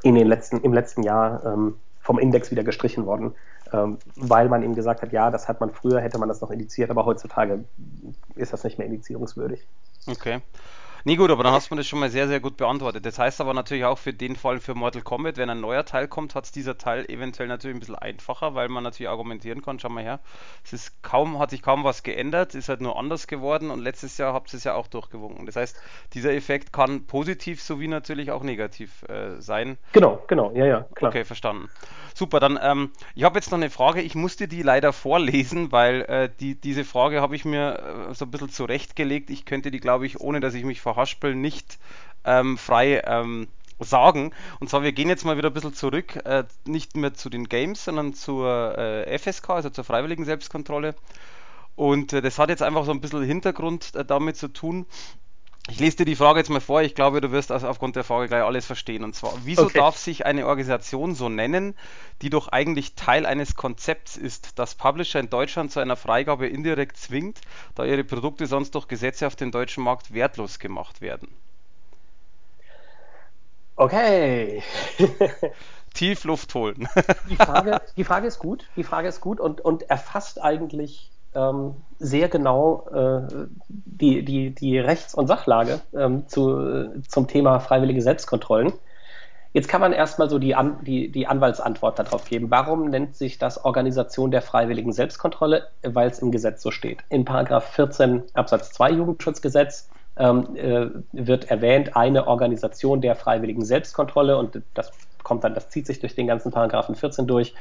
in den letzten, im letzten Jahr ähm, vom Index wieder gestrichen worden, ähm, weil man ihm gesagt hat, ja, das hat man früher, hätte man das noch indiziert, aber heutzutage ist das nicht mehr indizierungswürdig. Okay. Nee, gut, aber dann hast du mir das schon mal sehr, sehr gut beantwortet. Das heißt aber natürlich auch für den Fall für Mortal Kombat, wenn ein neuer Teil kommt, hat es dieser Teil eventuell natürlich ein bisschen einfacher, weil man natürlich argumentieren kann, schau mal her, es ist kaum, hat sich kaum was geändert, ist halt nur anders geworden und letztes Jahr habt ihr es ja auch durchgewunken. Das heißt, dieser Effekt kann positiv sowie natürlich auch negativ äh, sein. Genau, genau, ja, ja, klar. Okay, verstanden. Super, dann, ähm, ich habe jetzt noch eine Frage, ich musste die leider vorlesen, weil äh, die, diese Frage habe ich mir äh, so ein bisschen zurechtgelegt. Ich könnte die, glaube ich, ohne dass ich mich verhaspel, nicht ähm, frei ähm, sagen. Und zwar, wir gehen jetzt mal wieder ein bisschen zurück, äh, nicht mehr zu den Games, sondern zur äh, FSK, also zur freiwilligen Selbstkontrolle. Und äh, das hat jetzt einfach so ein bisschen Hintergrund äh, damit zu tun, ich lese dir die Frage jetzt mal vor. Ich glaube, du wirst also aufgrund der Frage gleich alles verstehen. Und zwar, wieso okay. darf sich eine Organisation so nennen, die doch eigentlich Teil eines Konzepts ist, das Publisher in Deutschland zu einer Freigabe indirekt zwingt, da ihre Produkte sonst durch Gesetze auf dem deutschen Markt wertlos gemacht werden? Okay. Tief Luft holen. die, Frage, die Frage ist gut. Die Frage ist gut und, und erfasst eigentlich ähm, sehr genau äh, die, die, die Rechts- und Sachlage ähm, zu, zum Thema freiwillige Selbstkontrollen. Jetzt kann man erstmal so die, An die, die Anwaltsantwort darauf geben. Warum nennt sich das Organisation der freiwilligen Selbstkontrolle? Weil es im Gesetz so steht. In Paragraph 14 Absatz 2 Jugendschutzgesetz ähm, äh, wird erwähnt, eine Organisation der freiwilligen Selbstkontrolle und das kommt dann, das zieht sich durch den ganzen Paragraphen 14 durch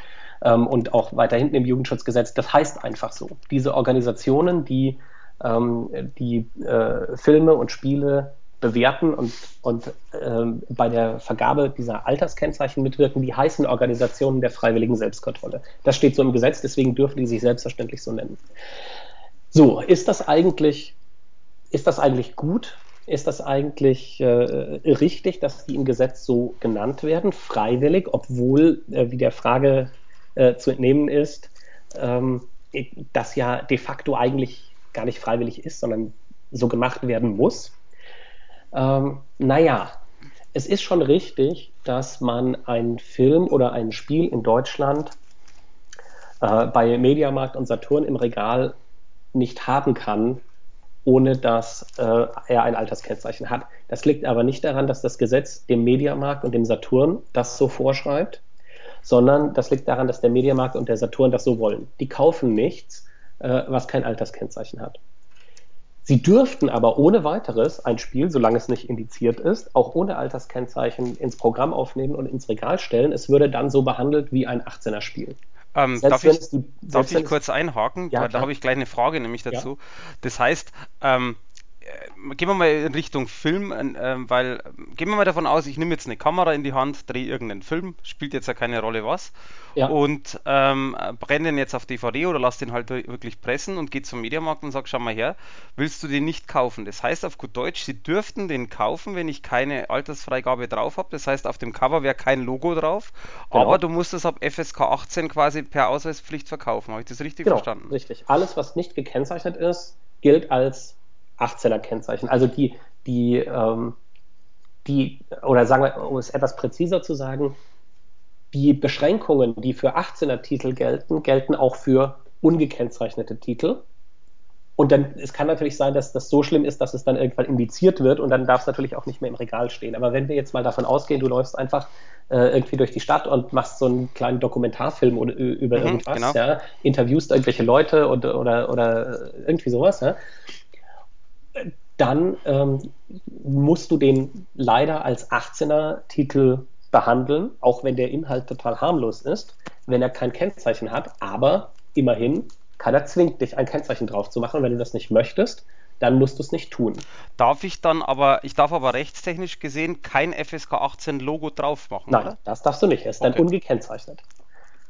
ähm, und auch weiter hinten im Jugendschutzgesetz. Das heißt einfach so. Diese Organisationen, die ähm, die äh, Filme und Spiele bewerten und, und ähm, bei der Vergabe dieser Alterskennzeichen mitwirken, die heißen Organisationen der freiwilligen Selbstkontrolle. Das steht so im Gesetz, deswegen dürfen die sich selbstverständlich so nennen. So, ist das eigentlich, ist das eigentlich gut? Ist das eigentlich äh, richtig, dass die im Gesetz so genannt werden, freiwillig, obwohl, äh, wie der Frage äh, zu entnehmen ist, ähm, das ja de facto eigentlich gar nicht freiwillig ist, sondern so gemacht werden muss. Ähm, naja, es ist schon richtig, dass man einen Film oder ein Spiel in Deutschland äh, bei Mediamarkt und Saturn im Regal nicht haben kann, ohne dass äh, er ein Alterskennzeichen hat. Das liegt aber nicht daran, dass das Gesetz dem Mediamarkt und dem Saturn das so vorschreibt, sondern das liegt daran, dass der Mediamarkt und der Saturn das so wollen. Die kaufen nichts, äh, was kein Alterskennzeichen hat. Sie dürften aber ohne weiteres ein Spiel, solange es nicht indiziert ist, auch ohne Alterskennzeichen ins Programm aufnehmen und ins Regal stellen. Es würde dann so behandelt wie ein 18er Spiel. Ähm, darf ich, die, darf ich kurz einhaken? Ja, da habe ich gleich eine Frage nämlich dazu. Ja. Das heißt, ähm, gehen wir mal in Richtung Film, äh, weil gehen wir mal davon aus, ich nehme jetzt eine Kamera in die Hand, drehe irgendeinen Film, spielt jetzt ja keine Rolle was, ja. und ähm, brenne den jetzt auf DVD oder lass den halt wirklich pressen und gehe zum Mediamarkt und sage, schau mal her, willst du den nicht kaufen? Das heißt auf gut Deutsch, sie dürften den kaufen, wenn ich keine Altersfreigabe drauf habe. Das heißt, auf dem Cover wäre kein Logo drauf, genau. aber du musst es ab FSK 18 quasi per Ausweispflicht verkaufen. Habe ich das richtig genau, verstanden? Richtig. Alles, was nicht gekennzeichnet ist, gilt als 18er Kennzeichen. Also die, die, ähm, die, oder sagen wir, um es etwas präziser zu sagen, die Beschränkungen, die für 18er Titel gelten, gelten auch für ungekennzeichnete Titel. Und dann, es kann natürlich sein, dass das so schlimm ist, dass es dann irgendwann indiziert wird und dann darf es natürlich auch nicht mehr im Regal stehen. Aber wenn wir jetzt mal davon ausgehen, du läufst einfach äh, irgendwie durch die Stadt und machst so einen kleinen Dokumentarfilm oder, über mhm, irgendwas, genau. ja, interviewst irgendwelche Leute und, oder, oder irgendwie sowas, ja, dann ähm, musst du den leider als 18er-Titel behandeln, auch wenn der Inhalt total harmlos ist, wenn er kein Kennzeichen hat. Aber immerhin, keiner zwingt dich, ein Kennzeichen drauf zu machen. Wenn du das nicht möchtest, dann musst du es nicht tun. Darf ich dann aber, ich darf aber rechtstechnisch gesehen kein FSK 18 Logo drauf machen, Nein, oder? das darfst du nicht. Er ist okay. dann ungekennzeichnet.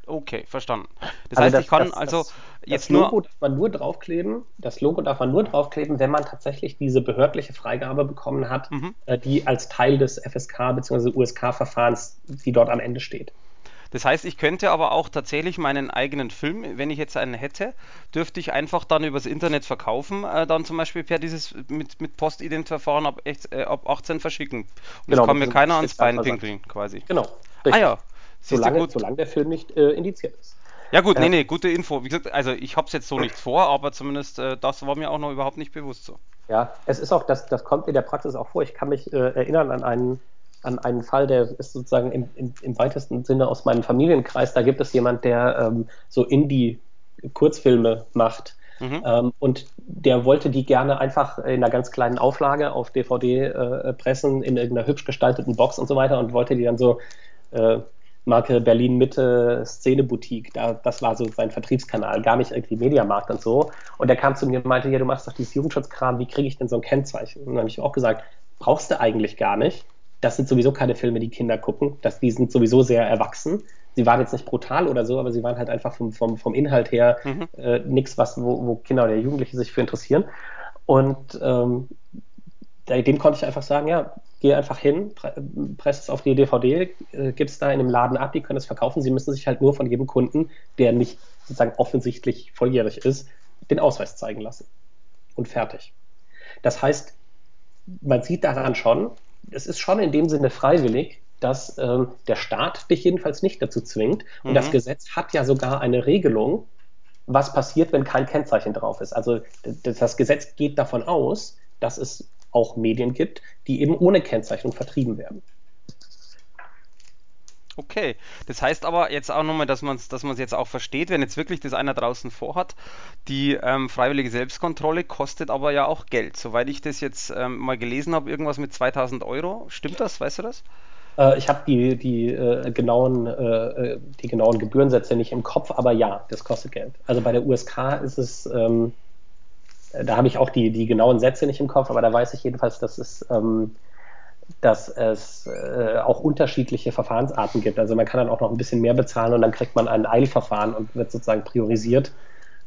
Okay, verstanden. Das also heißt, das, ich kann das, also das, jetzt das Logo nur. darf man nur draufkleben. Das Logo darf man nur draufkleben, wenn man tatsächlich diese behördliche Freigabe bekommen hat, mhm. Äh, die als Teil des FSK bzw. USK-Verfahrens, die dort am Ende steht. Das heißt, ich könnte aber auch tatsächlich meinen eigenen Film, wenn ich jetzt einen hätte, dürfte ich einfach dann übers Internet verkaufen, äh, dann zum Beispiel per dieses mit, mit Postident-Verfahren ab, äh, ab 18 verschicken. Und genau, das kann mir keiner ans Bein pinkeln, quasi. Genau. Richtig. Ah ja, solange, solange der Film nicht äh, indiziert ist. Ja gut, äh, nee, nee, gute Info. Wie gesagt, also ich habe es jetzt so nicht vor, aber zumindest äh, das war mir auch noch überhaupt nicht bewusst so. Ja, es ist auch, das, das kommt in der Praxis auch vor. Ich kann mich äh, erinnern an einen, an einen Fall, der ist sozusagen im, im, im, weitesten Sinne aus meinem Familienkreis. Da gibt es jemand, der ähm, so Indie-Kurzfilme macht. Mhm. Ähm, und der wollte die gerne einfach in einer ganz kleinen Auflage auf DVD äh, pressen, in irgendeiner hübsch gestalteten Box und so weiter und wollte die dann so äh, Marke Berlin Mitte Szene Boutique. Da, das war so sein Vertriebskanal, gar nicht irgendwie Mediamarkt und so. Und er kam zu mir und meinte, ja, du machst doch dieses Jugendschutzkram, wie kriege ich denn so ein Kennzeichen? Und dann habe ich auch gesagt, brauchst du eigentlich gar nicht. Das sind sowieso keine Filme, die Kinder gucken. Das, die sind sowieso sehr erwachsen. Sie waren jetzt nicht brutal oder so, aber sie waren halt einfach vom, vom, vom Inhalt her mhm. äh, nichts, wo, wo Kinder oder Jugendliche sich für interessieren. Und ähm, dem konnte ich einfach sagen, ja, geh einfach hin, presst es auf die DVD, äh, gib es da in einem Laden ab, die können es verkaufen. Sie müssen sich halt nur von jedem Kunden, der nicht sozusagen offensichtlich volljährig ist, den Ausweis zeigen lassen. Und fertig. Das heißt, man sieht daran schon, es ist schon in dem Sinne freiwillig, dass ähm, der Staat dich jedenfalls nicht dazu zwingt. Und mhm. das Gesetz hat ja sogar eine Regelung, was passiert, wenn kein Kennzeichen drauf ist. Also das Gesetz geht davon aus, dass es auch Medien gibt, die eben ohne Kennzeichnung vertrieben werden. Okay, das heißt aber jetzt auch nochmal, dass man es dass jetzt auch versteht, wenn jetzt wirklich das einer draußen vorhat, die ähm, freiwillige Selbstkontrolle kostet aber ja auch Geld. Soweit ich das jetzt ähm, mal gelesen habe, irgendwas mit 2000 Euro. Stimmt das? Weißt du das? Äh, ich habe die, die, äh, genauen, äh, die genauen Gebührensätze nicht im Kopf, aber ja, das kostet Geld. Also bei der USK ist es ähm, da habe ich auch die, die genauen Sätze nicht im Kopf, aber da weiß ich jedenfalls, dass es, ähm, dass es äh, auch unterschiedliche Verfahrensarten gibt. Also man kann dann auch noch ein bisschen mehr bezahlen und dann kriegt man ein Eilverfahren und wird sozusagen priorisiert,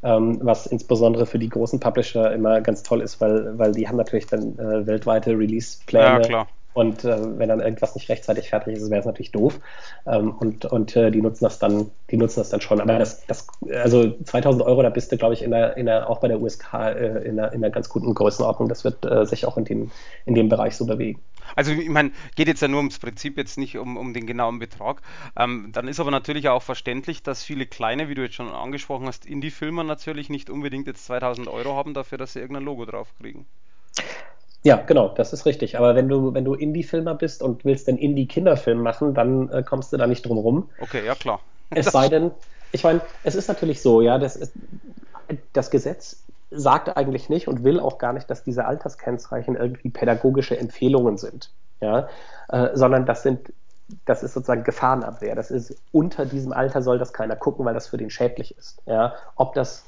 ähm, was insbesondere für die großen Publisher immer ganz toll ist, weil, weil die haben natürlich dann äh, weltweite Release-Pläne. Ja, und äh, wenn dann irgendwas nicht rechtzeitig fertig ist, wäre es natürlich doof. Ähm, und und äh, die nutzen das dann, die nutzen das dann schon. Aber das, das also 2000 Euro, da bist du, glaube ich, in der, in der, auch bei der USK äh, in, einer, in einer ganz guten Größenordnung. Das wird äh, sich auch in dem, in dem Bereich so bewegen. Also ich meine, geht jetzt ja nur ums Prinzip, jetzt nicht um, um den genauen Betrag. Ähm, dann ist aber natürlich auch verständlich, dass viele kleine, wie du jetzt schon angesprochen hast, Indie-Filmer natürlich nicht unbedingt jetzt 2000 Euro haben dafür, dass sie irgendein Logo drauf kriegen. Ja, genau, das ist richtig. Aber wenn du, wenn du Indie-Filmer bist und willst einen Indie-Kinderfilm machen, dann äh, kommst du da nicht drum rum. Okay, ja klar. Es sei denn, ich meine, es ist natürlich so, ja, das, ist, das Gesetz sagt eigentlich nicht und will auch gar nicht, dass diese Alterskennzeichen irgendwie pädagogische Empfehlungen sind, ja, äh, sondern das sind, das ist sozusagen Gefahrenabwehr. Das ist unter diesem Alter soll das keiner gucken, weil das für den schädlich ist. Ja, ob das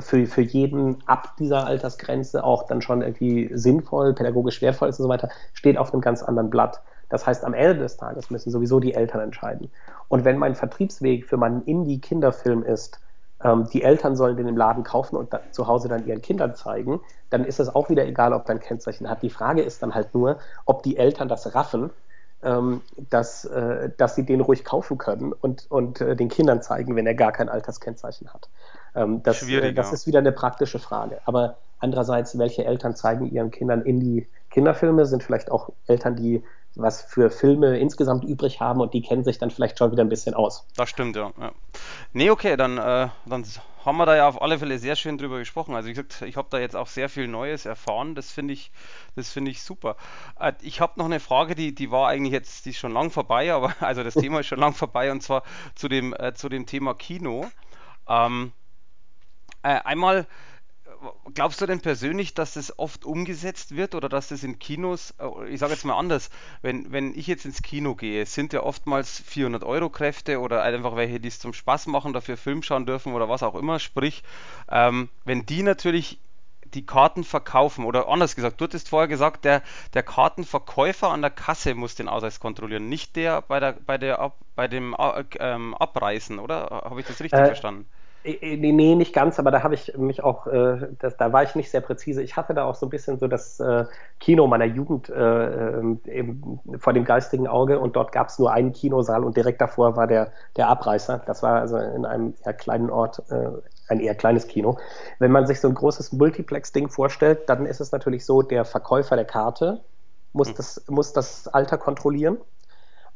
für, für jeden ab dieser Altersgrenze auch dann schon irgendwie sinnvoll, pädagogisch wertvoll ist und so weiter, steht auf einem ganz anderen Blatt. Das heißt, am Ende des Tages müssen sowieso die Eltern entscheiden. Und wenn mein Vertriebsweg für meinen Indie-Kinderfilm ist, ähm, die Eltern sollen den im Laden kaufen und zu Hause dann ihren Kindern zeigen, dann ist es auch wieder egal, ob dein Kennzeichen hat. Die Frage ist dann halt nur, ob die Eltern das raffen, ähm, dass, äh, dass sie den ruhig kaufen können und, und äh, den Kindern zeigen, wenn er gar kein Alterskennzeichen hat. Ähm, das äh, das ist wieder eine praktische Frage. Aber andererseits, welche Eltern zeigen ihren Kindern in die Kinderfilme, sind vielleicht auch Eltern, die was für Filme insgesamt übrig haben und die kennen sich dann vielleicht schon wieder ein bisschen aus. Das stimmt, ja. ja. Nee, okay, dann, äh, dann haben wir da ja auf alle Fälle sehr schön drüber gesprochen. Also wie gesagt, ich habe da jetzt auch sehr viel Neues erfahren. Das finde ich, das ich super. Äh, ich habe noch eine Frage, die, die war eigentlich jetzt, die ist schon lang vorbei, aber also das Thema ist schon lang vorbei und zwar zu dem, äh, zu dem Thema Kino. Ähm, äh, einmal glaubst du denn persönlich, dass das oft umgesetzt wird oder dass das in Kinos, äh, ich sage jetzt mal anders, wenn, wenn ich jetzt ins Kino gehe, sind ja oftmals 400 Euro Kräfte oder einfach welche, die es zum Spaß machen, dafür Film schauen dürfen oder was auch immer, sprich, ähm, wenn die natürlich die Karten verkaufen oder anders gesagt, du hattest vorher gesagt, der, der Kartenverkäufer an der Kasse muss den Ausweis kontrollieren, nicht der bei der bei der bei dem äh, ähm, Abreißen, oder? Habe ich das richtig äh, verstanden? Nee, nicht ganz, aber da habe ich mich auch, äh, das, da war ich nicht sehr präzise. Ich hatte da auch so ein bisschen so das äh, Kino meiner Jugend äh, eben vor dem geistigen Auge und dort gab es nur einen Kinosaal und direkt davor war der, der Abreißer. Das war also in einem eher kleinen Ort äh, ein eher kleines Kino. Wenn man sich so ein großes Multiplex-Ding vorstellt, dann ist es natürlich so, der Verkäufer der Karte muss, hm. das, muss das Alter kontrollieren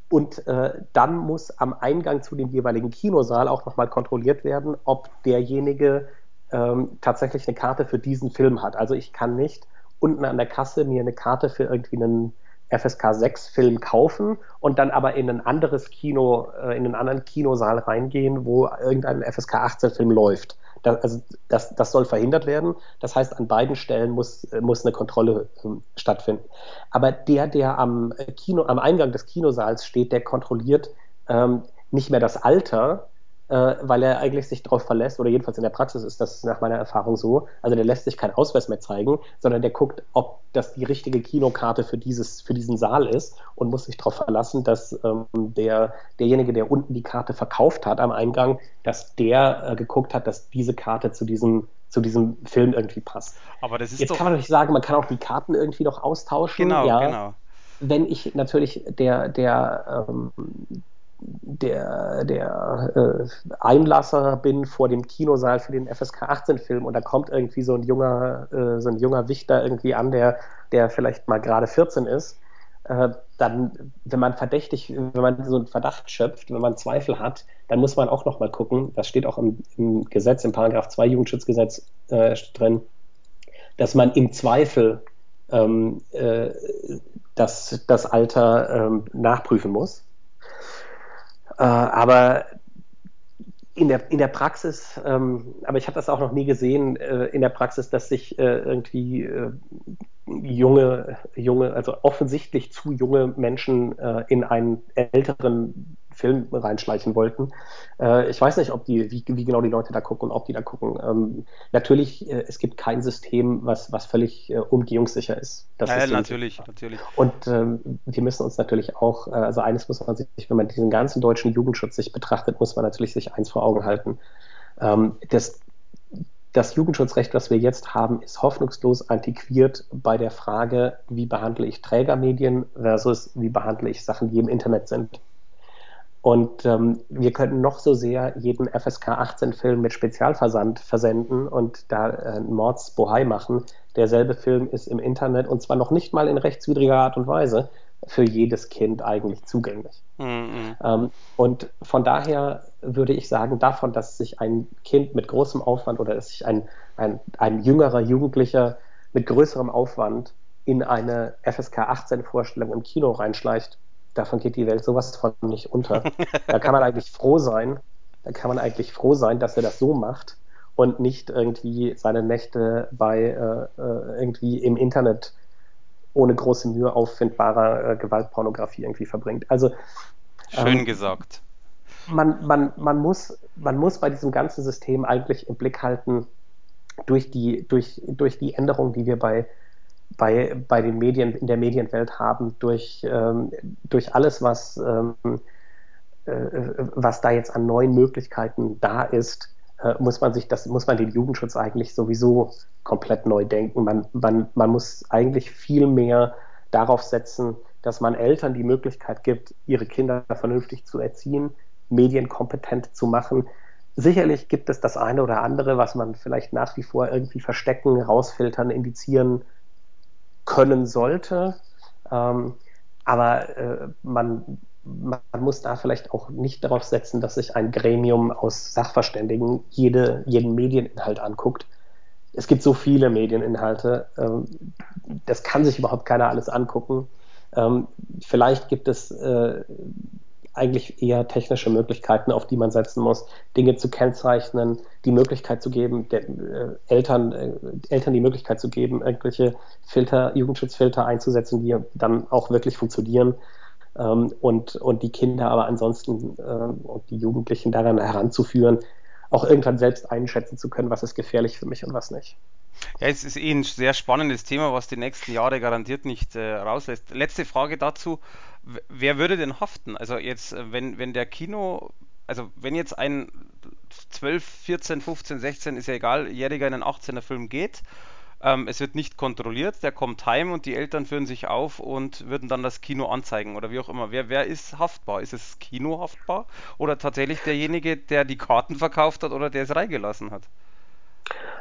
und äh, dann muss am Eingang zu dem jeweiligen Kinosaal auch nochmal kontrolliert werden, ob derjenige ähm, tatsächlich eine Karte für diesen Film hat. Also ich kann nicht unten an der Kasse mir eine Karte für irgendwie einen FSK 6 Film kaufen und dann aber in ein anderes Kino, äh, in einen anderen Kinosaal reingehen, wo irgendein FSK 18 Film läuft. Das, also das, das soll verhindert werden. Das heißt, an beiden Stellen muss, muss eine Kontrolle äh, stattfinden. Aber der, der am Kino, am Eingang des Kinosaals steht, der kontrolliert ähm, nicht mehr das Alter, äh, weil er eigentlich sich darauf verlässt, oder jedenfalls in der Praxis ist das nach meiner Erfahrung so, also der lässt sich keinen Ausweis mehr zeigen, sondern der guckt, ob das die richtige Kinokarte für, dieses, für diesen Saal ist und muss sich darauf verlassen, dass ähm, der, derjenige, der unten die Karte verkauft hat am Eingang, dass der äh, geguckt hat, dass diese Karte zu diesem zu diesem Film irgendwie passt. Aber das ist Jetzt kann man natürlich sagen, man kann auch die Karten irgendwie noch austauschen. Genau, ja. genau. Wenn ich natürlich der, der ähm, der, der äh, Einlasser bin vor dem Kinosaal für den FSK 18 Film und da kommt irgendwie so ein junger, äh, so ein junger Wichter irgendwie an, der, der vielleicht mal gerade 14 ist, äh, dann, wenn man verdächtig, wenn man so einen Verdacht schöpft, wenn man Zweifel hat, dann muss man auch nochmal gucken, das steht auch im, im, Gesetz, im Paragraph 2 Jugendschutzgesetz äh, drin, dass man im Zweifel ähm, äh, das, das Alter ähm, nachprüfen muss. Äh, aber in der, in der Praxis, ähm, aber ich habe das auch noch nie gesehen, äh, in der Praxis, dass sich äh, irgendwie äh, junge, junge, also offensichtlich zu junge Menschen äh, in einen älteren Film reinschleichen wollten. Äh, ich weiß nicht, ob die, wie, wie, genau die Leute da gucken und ob die da gucken. Ähm, natürlich, äh, es gibt kein System, was, was völlig äh, umgehungssicher ist. Das ja, ist natürlich, natürlich. Und ähm, wir müssen uns natürlich auch, äh, also eines muss man sich, wenn man diesen ganzen deutschen Jugendschutz sich betrachtet, muss man natürlich sich eins vor Augen halten. Ähm, das, das Jugendschutzrecht, was wir jetzt haben, ist hoffnungslos antiquiert bei der Frage, wie behandle ich Trägermedien versus wie behandle ich Sachen, die im Internet sind. Und ähm, wir könnten noch so sehr jeden FSK 18-Film mit Spezialversand versenden und da äh, einen Mordsbohai machen. Derselbe Film ist im Internet und zwar noch nicht mal in rechtswidriger Art und Weise für jedes Kind eigentlich zugänglich. Mhm. Ähm, und von daher würde ich sagen, davon, dass sich ein Kind mit großem Aufwand oder dass sich ein, ein, ein jüngerer Jugendlicher mit größerem Aufwand in eine FSK 18 Vorstellung im Kino reinschleicht, davon geht die Welt sowas von nicht unter. Da kann man eigentlich froh sein, da kann man eigentlich froh sein, dass er das so macht und nicht irgendwie seine Nächte bei äh, äh irgendwie im Internet ohne große Mühe auffindbarer äh, Gewaltpornografie irgendwie verbringt. Also schön ähm, gesagt. Man, man, man, muss, man muss bei diesem ganzen System eigentlich im Blick halten, durch die, durch, durch die Änderungen, die wir bei, bei, bei den Medien, in der Medienwelt haben, durch, ähm, durch alles, was, ähm, äh, was da jetzt an neuen Möglichkeiten da ist, äh, muss man sich das, muss man den Jugendschutz eigentlich sowieso komplett neu denken. Man, man, man muss eigentlich viel mehr darauf setzen, dass man Eltern die Möglichkeit gibt, ihre Kinder vernünftig zu erziehen, medienkompetent zu machen. Sicherlich gibt es das eine oder andere, was man vielleicht nach wie vor irgendwie verstecken, rausfiltern, indizieren können sollte. Ähm, aber äh, man, man muss da vielleicht auch nicht darauf setzen, dass sich ein Gremium aus Sachverständigen jede, jeden Medieninhalt anguckt. Es gibt so viele Medieninhalte, ähm, das kann sich überhaupt keiner alles angucken. Ähm, vielleicht gibt es äh, eigentlich eher technische Möglichkeiten, auf die man setzen muss, Dinge zu kennzeichnen, die Möglichkeit zu geben, der, äh, Eltern, äh, Eltern die Möglichkeit zu geben, irgendwelche Filter, Jugendschutzfilter einzusetzen, die dann auch wirklich funktionieren ähm, und, und die Kinder aber ansonsten äh, und die Jugendlichen daran heranzuführen, auch irgendwann selbst einschätzen zu können, was ist gefährlich für mich und was nicht. Ja, es ist eh ein sehr spannendes Thema, was die nächsten Jahre garantiert nicht äh, rauslässt. Letzte Frage dazu. Wer würde denn haften? Also jetzt, äh, wenn, wenn der Kino, also wenn jetzt ein 12, 14, 15, 16, ist ja egal, Jähriger in einen 18er Film geht, ähm, es wird nicht kontrolliert, der kommt heim und die Eltern führen sich auf und würden dann das Kino anzeigen oder wie auch immer. Wer, wer ist haftbar? Ist es Kino haftbar oder tatsächlich derjenige, der die Karten verkauft hat oder der es reingelassen hat?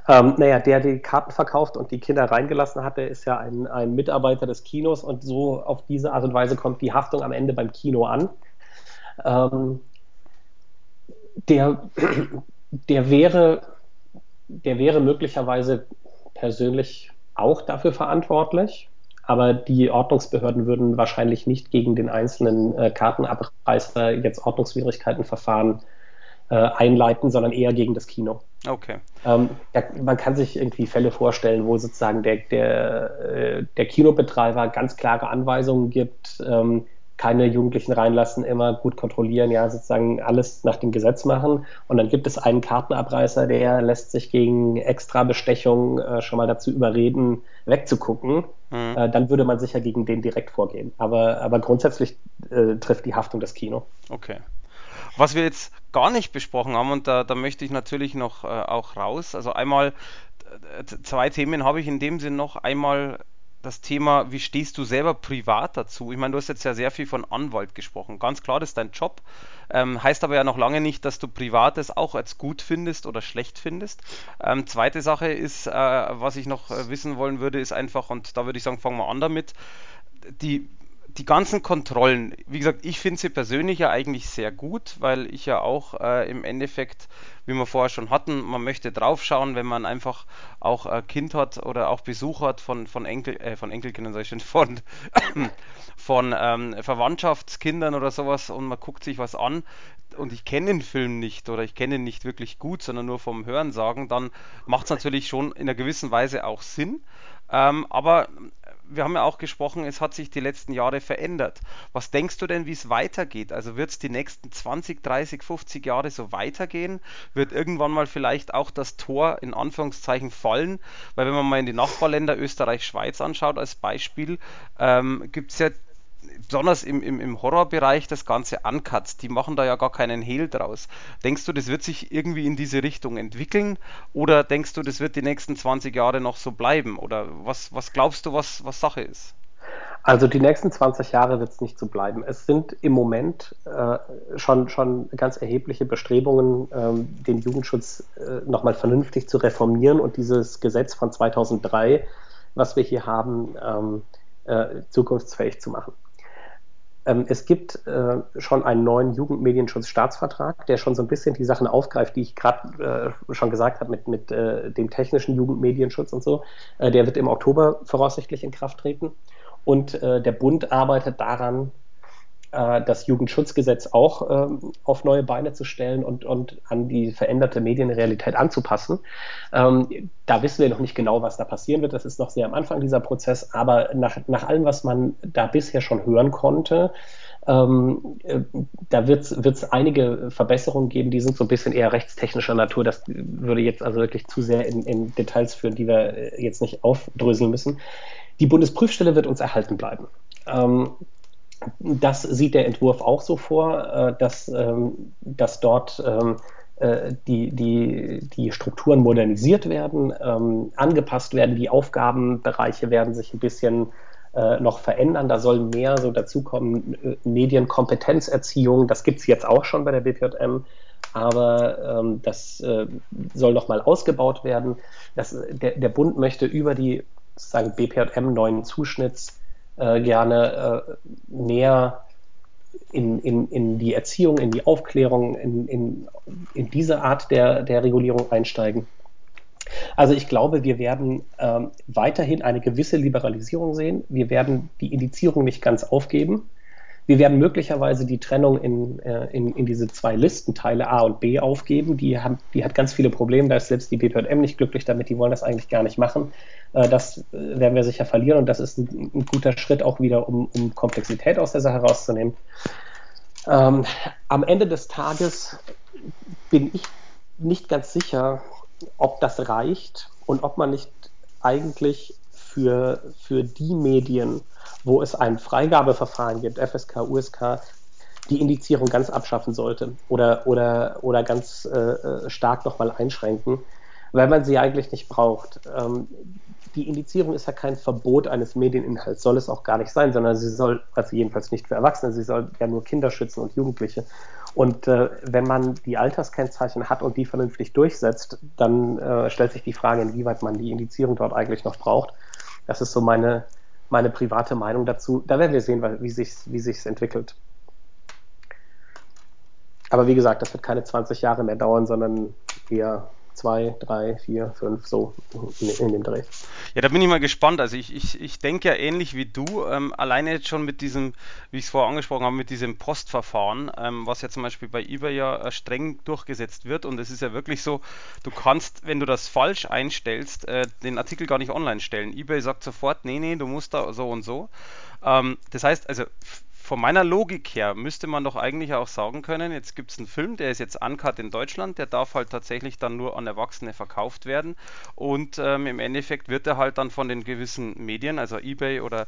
Ähm, naja, der die Karten verkauft und die Kinder reingelassen hat, der ist ja ein, ein Mitarbeiter des Kinos und so auf diese Art und Weise kommt die Haftung am Ende beim Kino an. Ähm, der, der, wäre, der wäre möglicherweise persönlich auch dafür verantwortlich, aber die Ordnungsbehörden würden wahrscheinlich nicht gegen den einzelnen äh, Kartenabreißer jetzt Ordnungswidrigkeiten verfahren äh, einleiten, sondern eher gegen das Kino. Okay. Ähm, ja, man kann sich irgendwie Fälle vorstellen, wo sozusagen der, der, äh, der Kinobetreiber ganz klare Anweisungen gibt, ähm, keine Jugendlichen reinlassen, immer gut kontrollieren, ja, sozusagen alles nach dem Gesetz machen. Und dann gibt es einen Kartenabreißer, der lässt sich gegen extra Bestechung äh, schon mal dazu überreden, wegzugucken. Mhm. Äh, dann würde man sicher gegen den direkt vorgehen. Aber, aber grundsätzlich äh, trifft die Haftung das Kino. Okay. Was wir jetzt gar nicht besprochen haben, und da, da möchte ich natürlich noch äh, auch raus, also einmal, zwei Themen habe ich in dem Sinn noch. Einmal das Thema, wie stehst du selber privat dazu? Ich meine, du hast jetzt ja sehr viel von Anwalt gesprochen. Ganz klar, das ist dein Job. Ähm, heißt aber ja noch lange nicht, dass du Privates auch als gut findest oder schlecht findest. Ähm, zweite Sache ist, äh, was ich noch äh, wissen wollen würde, ist einfach, und da würde ich sagen, fangen wir an damit, die die ganzen Kontrollen, wie gesagt, ich finde sie persönlich ja eigentlich sehr gut, weil ich ja auch äh, im Endeffekt, wie wir vorher schon hatten, man möchte draufschauen, wenn man einfach auch äh, Kind hat oder auch Besuch hat von, von, Enkel, äh, von Enkelkindern, sag ich schon, von, von ähm, Verwandtschaftskindern oder sowas und man guckt sich was an und ich kenne den Film nicht oder ich kenne ihn nicht wirklich gut, sondern nur vom Hörensagen, dann macht es natürlich schon in einer gewissen Weise auch Sinn. Ähm, aber wir haben ja auch gesprochen, es hat sich die letzten Jahre verändert. Was denkst du denn, wie es weitergeht? Also wird es die nächsten 20, 30, 50 Jahre so weitergehen? Wird irgendwann mal vielleicht auch das Tor in Anführungszeichen fallen? Weil wenn man mal in die Nachbarländer Österreich, Schweiz anschaut als Beispiel, ähm, gibt es ja besonders im, im, im Horrorbereich das Ganze uncut. Die machen da ja gar keinen Hehl draus. Denkst du, das wird sich irgendwie in diese Richtung entwickeln? Oder denkst du, das wird die nächsten 20 Jahre noch so bleiben? Oder was, was glaubst du, was, was Sache ist? Also die nächsten 20 Jahre wird es nicht so bleiben. Es sind im Moment äh, schon, schon ganz erhebliche Bestrebungen, ähm, den Jugendschutz äh, nochmal vernünftig zu reformieren und dieses Gesetz von 2003, was wir hier haben, ähm, äh, zukunftsfähig zu machen. Ähm, es gibt äh, schon einen neuen Jugendmedienschutzstaatsvertrag, der schon so ein bisschen die Sachen aufgreift, die ich gerade äh, schon gesagt habe mit, mit äh, dem technischen Jugendmedienschutz und so. Äh, der wird im Oktober voraussichtlich in Kraft treten. Und äh, der Bund arbeitet daran, das Jugendschutzgesetz auch ähm, auf neue Beine zu stellen und, und an die veränderte Medienrealität anzupassen. Ähm, da wissen wir noch nicht genau, was da passieren wird. Das ist noch sehr am Anfang dieser Prozess. Aber nach, nach allem, was man da bisher schon hören konnte, Ähm, äh, da wird es einige Verbesserungen geben, die sind so ein bisschen eher rechtstechnischer Natur. Das würde jetzt also wirklich zu sehr in, in Details führen, die wir äh, jetzt nicht aufdröseln müssen. Die Bundesprüfstelle wird uns erhalten bleiben. Ähm, das sieht der Entwurf auch so vor, äh, dass, ähm, dass dort ähm, äh, die, die, die Strukturen modernisiert werden, ähm, angepasst werden, die Aufgabenbereiche werden sich ein bisschen äh, noch verändern. Da soll mehr so dazukommen, Medienkompetenzerziehung, das gibt es jetzt auch schon bei der BPJM, aber ähm, das äh, soll nochmal ausgebaut werden. Das, der, der Bund möchte über die sozusagen BPJM neuen Zuschnitts äh, gerne äh, mehr in, in, in die Erziehung, in die Aufklärung, in, in, in diese Art der, der Regulierung einsteigen. Also ich glaube, wir werden ähm, weiterhin eine gewisse Liberalisierung sehen. Wir werden die Indizierung nicht ganz aufgeben. Wir werden möglicherweise die Trennung in, äh, in, in diese zwei Listenteile A und B aufgeben. Die, haben, die hat ganz viele Probleme. Da ist selbst die BPM nicht glücklich damit. Die wollen das eigentlich gar nicht machen. Äh, das äh, werden wir sicher verlieren. Und das ist ein, ein guter Schritt auch wieder, um, um Komplexität aus der Sache rauszunehmen. Ähm, am Ende des Tages bin ich nicht ganz sicher, ob das reicht und ob man nicht eigentlich für, für die Medien, wo es ein Freigabeverfahren gibt, FSK, USK, die Indizierung ganz abschaffen sollte oder, oder, oder ganz äh, äh stark nochmal einschränken, weil man sie eigentlich nicht braucht. Ähm, die Indizierung ist ja kein Verbot eines Medieninhalts, soll es auch gar nicht sein, sondern sie soll, also jedenfalls nicht für Erwachsene, sie soll ja nur Kinder schützen und Jugendliche. Und äh, wenn man die Alterskennzeichen hat und die vernünftig durchsetzt, dann äh, stellt sich die Frage, inwieweit man die Indizierung dort eigentlich noch braucht. Das ist so meine, meine private Meinung dazu. Da werden wir sehen, wie sich wie sich's entwickelt. Aber wie gesagt, das wird keine 20 Jahre mehr dauern, sondern eher zwei, drei, vier, fünf, so in, in, dem Dreh. Ja, da bin ich mal gespannt. Also ich, ich, ich denke ja ähnlich wie du, ähm, alleine jetzt schon mit diesem, wie ich es vorher angesprochen habe, mit diesem Postverfahren, ähm, was ja zum Beispiel bei eBay ja äh, streng durchgesetzt wird. Und es ist ja wirklich so, du kannst, wenn du das falsch einstellst, äh, den Artikel gar nicht online stellen. eBay sagt sofort, nee, nee, du musst da so und so. Ähm, das heißt, also von meiner Logik her müsste man doch eigentlich auch sagen können, jetzt gibt es einen Film, der ist jetzt uncut in Deutschland, der darf halt tatsächlich dann nur an Erwachsene verkauft werden. Und ähm, im Endeffekt wird er halt dann von den gewissen Medien, also eBay oder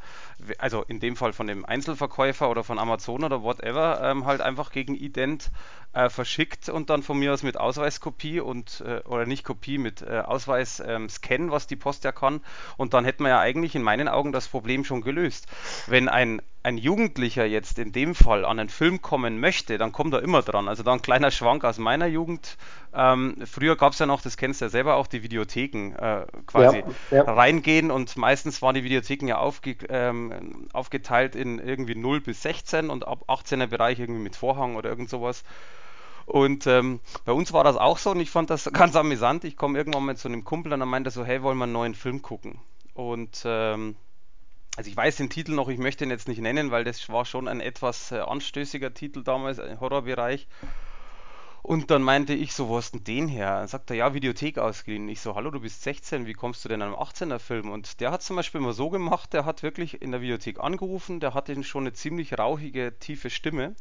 also in dem Fall von dem Einzelverkäufer oder von Amazon oder whatever, ähm, halt einfach gegen Ident äh, verschickt und dann von mir aus mit Ausweiskopie und äh, oder nicht Kopie mit äh, Ausweis ähm, scannen, was die Post ja kann und dann hätten wir ja eigentlich in meinen Augen das Problem schon gelöst. Wenn ein ein Jugendlicher jetzt in dem Fall an einen Film kommen möchte, dann kommt er immer dran. Also da ein kleiner Schwank aus meiner Jugend. Ähm, früher gab es ja noch, das kennst du ja selber auch, die Videotheken äh, quasi ja, ja. reingehen und meistens waren die Videotheken ja aufge, ähm, aufgeteilt in irgendwie 0 bis 16 und ab 18er Bereich irgendwie mit Vorhang oder irgend sowas. Und ähm, bei uns war das auch so und ich fand das ganz amüsant. Ich komme irgendwann mit so einem Kumpel und er meinte so, hey, wollen wir einen neuen Film gucken? Und ähm, also ich weiß den Titel noch, ich möchte ihn jetzt nicht nennen, weil das war schon ein etwas äh, anstößiger Titel damals im Horrorbereich. Und dann meinte ich so, wo hast denn den her? Dann sagt er, ja, Videothek ausgeliehen. Ich so, hallo, du bist 16, wie kommst du denn an einem 18er Film? Und der hat zum Beispiel mal so gemacht, der hat wirklich in der Videothek angerufen, der hatte schon eine ziemlich rauchige, tiefe Stimme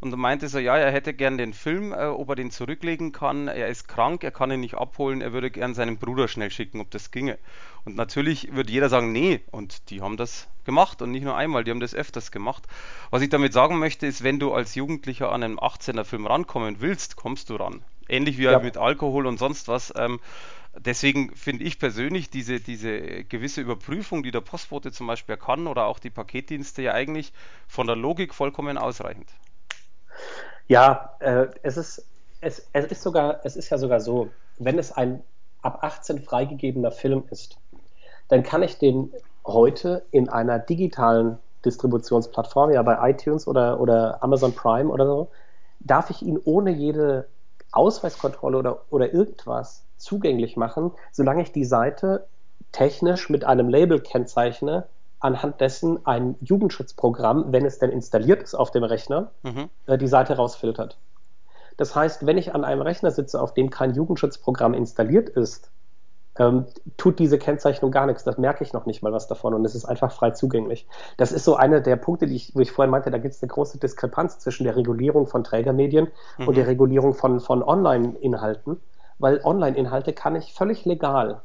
und meinte so, ja, er hätte gern den Film, äh, ob er den zurücklegen kann. Er ist krank, er kann ihn nicht abholen, er würde gern seinen Bruder schnell schicken, ob das ginge. Und natürlich würde jeder sagen, nee. Und die haben das gemacht und nicht nur einmal, die haben das öfters gemacht. Was ich damit sagen möchte, ist, wenn du als Jugendlicher an einen 18er Film rankommen willst, kommst du ran. Ähnlich wie ja. mit Alkohol und sonst was. Ähm, deswegen finde ich persönlich diese, diese gewisse Überprüfung, die der Postbote zum Beispiel kann oder auch die Paketdienste ja eigentlich von der Logik vollkommen ausreichend. Ja, äh, es ist es, es ist sogar es ist ja sogar so, wenn es ein ab 18 freigegebener Film ist, dann kann ich den heute in einer digitalen Distributionsplattform, ja bei iTunes oder, oder Amazon Prime oder so, darf ich ihn ohne jede Ausweiskontrolle oder, oder irgendwas zugänglich machen, solange ich die Seite technisch mit einem Label kennzeichne, anhand dessen ein Jugendschutzprogramm, wenn es denn installiert ist auf dem Rechner, mhm. äh, die Seite rausfiltert. Das heißt, wenn ich an einem Rechner sitze, auf dem kein Jugendschutzprogramm installiert ist, ähm, tut diese Kennzeichnung gar nichts. Das merke ich noch nicht mal was davon und es ist einfach frei zugänglich. Das ist so einer der Punkte, die ich, wo ich vorhin meinte, da gibt es eine große Diskrepanz zwischen der Regulierung von Trägermedien mhm. und der Regulierung von, von Online-Inhalten, weil Online-Inhalte kann ich völlig legal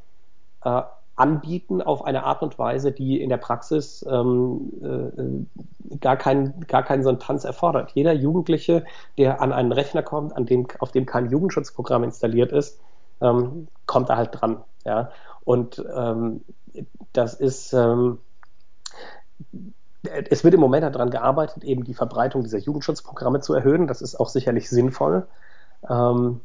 äh, anbieten auf eine Art und Weise, die in der Praxis ähm, äh, gar, keinen gar keinen so einen Tanz erfordert. Jeder Jugendliche, der an einen Rechner kommt, an dem, auf dem kein Jugendschutzprogramm installiert ist, ähm, kommt da halt dran. Ja? Und ähm, das ist, ähm, es wird im Moment daran gearbeitet, eben die Verbreitung dieser Jugendschutzprogramme zu erhöhen. Das ist auch sicherlich sinnvoll. Ähm,